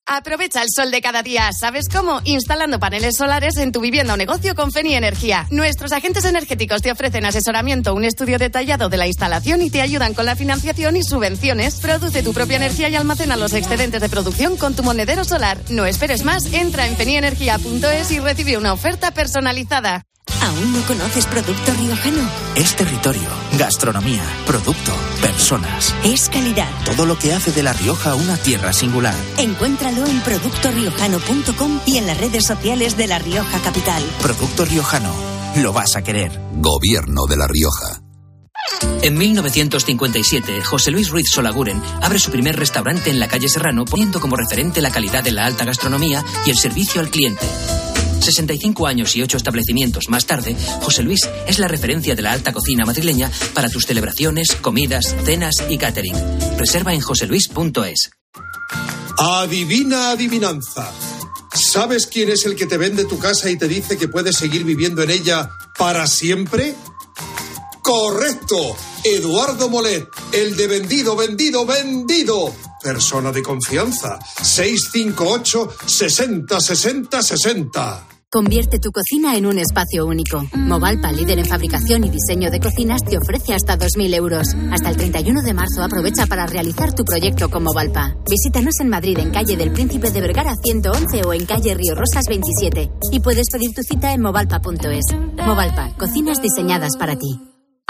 Aprovecha el sol de cada día. ¿Sabes cómo? Instalando paneles solares en tu vivienda o negocio con Feni Energía. Nuestros agentes energéticos te ofrecen asesoramiento, un estudio detallado de la instalación y te ayudan con la financiación y subvenciones. Produce tu propia energía y almacena los excedentes de producción con tu monedero solar. No esperes más, entra en fenienergia.es y recibe una oferta personalizada. ¿Aún no conoces Producto Riojano? Es territorio, gastronomía, producto, personas. Es calidad. Todo lo que hace de La Rioja una tierra singular. Encuéntralo en productoriojano.com y en las redes sociales de La Rioja Capital. Producto Riojano. Lo vas a querer. Gobierno de La Rioja. En 1957, José Luis Ruiz Solaguren abre su primer restaurante en la calle Serrano, poniendo como referente la calidad de la alta gastronomía y el servicio al cliente. 65 años y 8 establecimientos más tarde, José Luis es la referencia de la alta cocina madrileña para tus celebraciones, comidas, cenas y catering. Reserva en joseluis.es. Adivina adivinanza. ¿Sabes quién es el que te vende tu casa y te dice que puedes seguir viviendo en ella para siempre? Correcto. Eduardo Molet, el de vendido, vendido, vendido. Persona de confianza. 658 60 60 60. Convierte tu cocina en un espacio único. Movalpa, líder en fabricación y diseño de cocinas, te ofrece hasta 2.000 euros. Hasta el 31 de marzo aprovecha para realizar tu proyecto con Movalpa. Visítanos en Madrid, en calle del Príncipe de Vergara 111 o en calle Río Rosas 27. Y puedes pedir tu cita en movalpa.es. Movalpa, cocinas diseñadas para ti.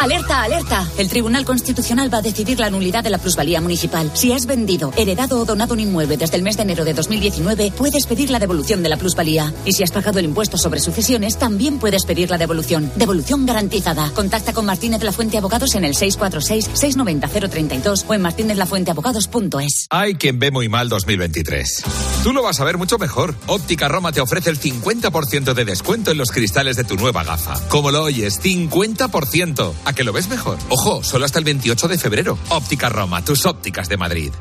Alerta, alerta. El Tribunal Constitucional va a decidir la nulidad de la plusvalía municipal. Si has vendido, heredado o donado un inmueble desde el mes de enero de 2019, puedes pedir la devolución de la plusvalía. Y si has pagado el impuesto sobre sucesiones, también puedes pedir la devolución. Devolución garantizada. Contacta con Martínez La Fuente Abogados en el 646-690-032 o en martinezlafuenteabogados.es. Hay quien ve muy mal 2023. Tú lo vas a ver mucho mejor. Óptica Roma te ofrece el 50% de descuento en los cristales de tu nueva gafa. Como lo oyes, 50%. ¿A que lo ves mejor? Ojo, solo hasta el 28 de febrero. Óptica Roma, tus ópticas de Madrid.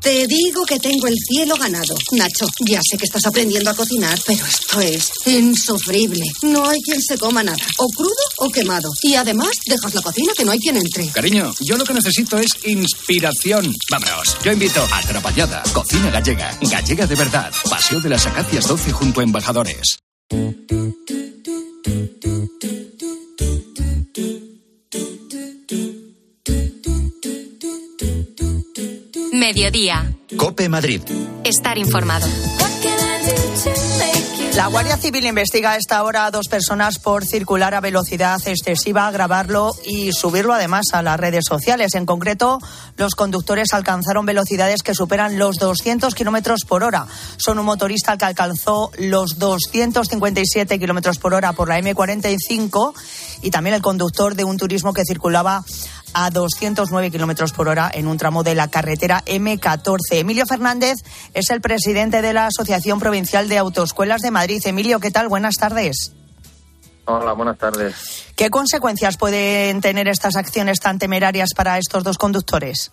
Te digo que tengo el cielo ganado. Nacho, ya sé que estás aprendiendo a cocinar, pero esto es insufrible. No hay quien se coma nada, o crudo o quemado. Y además, dejas la cocina que no hay quien entre. Cariño, yo lo que necesito es inspiración. Vámonos, yo invito a Trapallada, cocina gallega, gallega de verdad. Paseo de las Acacias 12 junto a Embajadores. Mediodía. Cope Madrid. Estar informado. La Guardia Civil investiga a esta hora a dos personas por circular a velocidad excesiva, grabarlo y subirlo además a las redes sociales. En concreto, los conductores alcanzaron velocidades que superan los 200 kilómetros por hora. Son un motorista que alcanzó los 257 kilómetros por hora por la M45 y también el conductor de un turismo que circulaba a 209 kilómetros por hora en un tramo de la carretera M14. Emilio Fernández es el presidente de la Asociación Provincial de Autoescuelas de Madrid. Emilio, ¿qué tal? Buenas tardes. Hola, buenas tardes. ¿Qué consecuencias pueden tener estas acciones tan temerarias para estos dos conductores?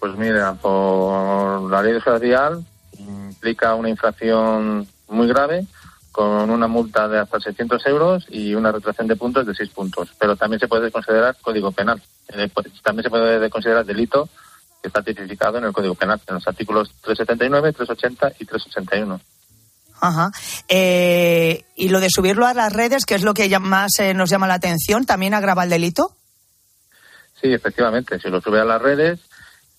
Pues mira, por la ley de social implica una infracción muy grave con una multa de hasta 600 euros y una retracción de puntos de 6 puntos. Pero también se puede considerar código penal. También se puede considerar delito que está tipificado en el Código Penal, en los artículos 379, 380 y 381. Ajá. Eh, y lo de subirlo a las redes, que es lo que más eh, nos llama la atención, ¿también agrava el delito? Sí, efectivamente, si lo sube a las redes,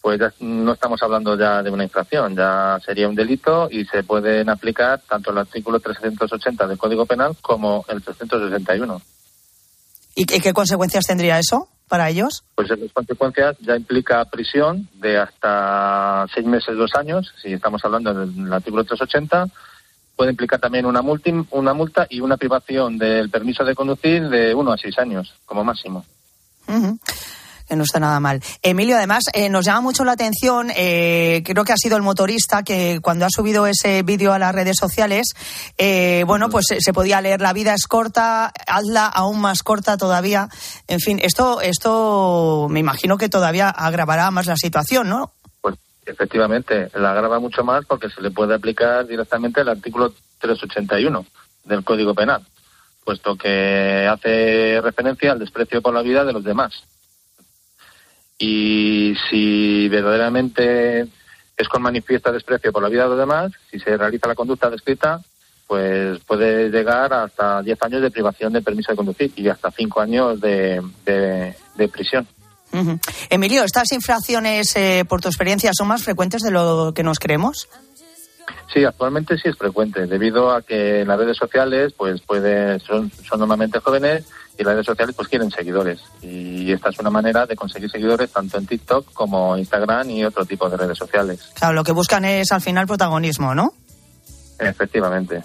pues ya no estamos hablando ya de una infracción, ya sería un delito y se pueden aplicar tanto el artículo 380 del Código Penal como el 361. ¿Y qué, qué consecuencias tendría eso para ellos? Pues en las consecuencias ya implica prisión de hasta seis meses, dos años, si estamos hablando del artículo 380. Puede implicar también una multa, una multa y una privación del permiso de conducir de uno a seis años, como máximo. Ujú. Que no está nada mal. Emilio, además, eh, nos llama mucho la atención, eh, creo que ha sido el motorista que cuando ha subido ese vídeo a las redes sociales, eh, bueno, pues se- podía leer la vida es corta, hazla aún más corta todavía. En fin, esto, esto me imagino que todavía agravará más la situación, ¿no? Pues efectivamente, la agrava mucho más porque se le puede aplicar directamente el artículo 381 del Código Penal, puesto que hace referencia al desprecio por la vida de los demás. Y si verdaderamente es con manifiesta desprecio por la vida de los demás, si se realiza la conducta descrita, pues puede llegar hasta 10 años de privación de permiso de conducir y hasta 5 años de, de- de prisión. Emilio, ¿estas infracciones, eh, por tu experiencia, son más frecuentes de lo que nos creemos? Sí, actualmente sí es frecuente, debido a que en las redes sociales pues puede, son, son normalmente jóvenes y las redes sociales pues quieren seguidores. Y esta es una manera de conseguir seguidores tanto en TikTok como Instagram y otro tipo de redes sociales. Claro, lo que buscan es al final protagonismo, ¿no? Efectivamente.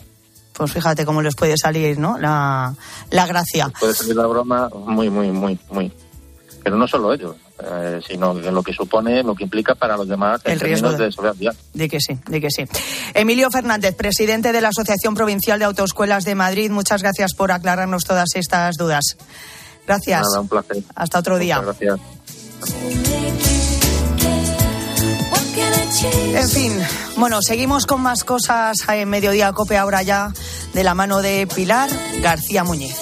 Pues fíjate cómo les puede salir, ¿no? La, la gracia. Puede salir la broma muy, muy, muy, muy. Pero no solo ellos, eh, sino que lo que supone, lo que implica para los demás en El riesgo de- de. De que sí, de que sí. Emilio Fernández, presidente de la Asociación Provincial de Autoescuelas de Madrid, muchas gracias por aclararnos todas estas dudas. Gracias. Nada, un placer. Hasta otro día. Muchas gracias. En fin, bueno, seguimos con más cosas en Mediodía Cope ahora ya de la mano de Pilar García Muñiz.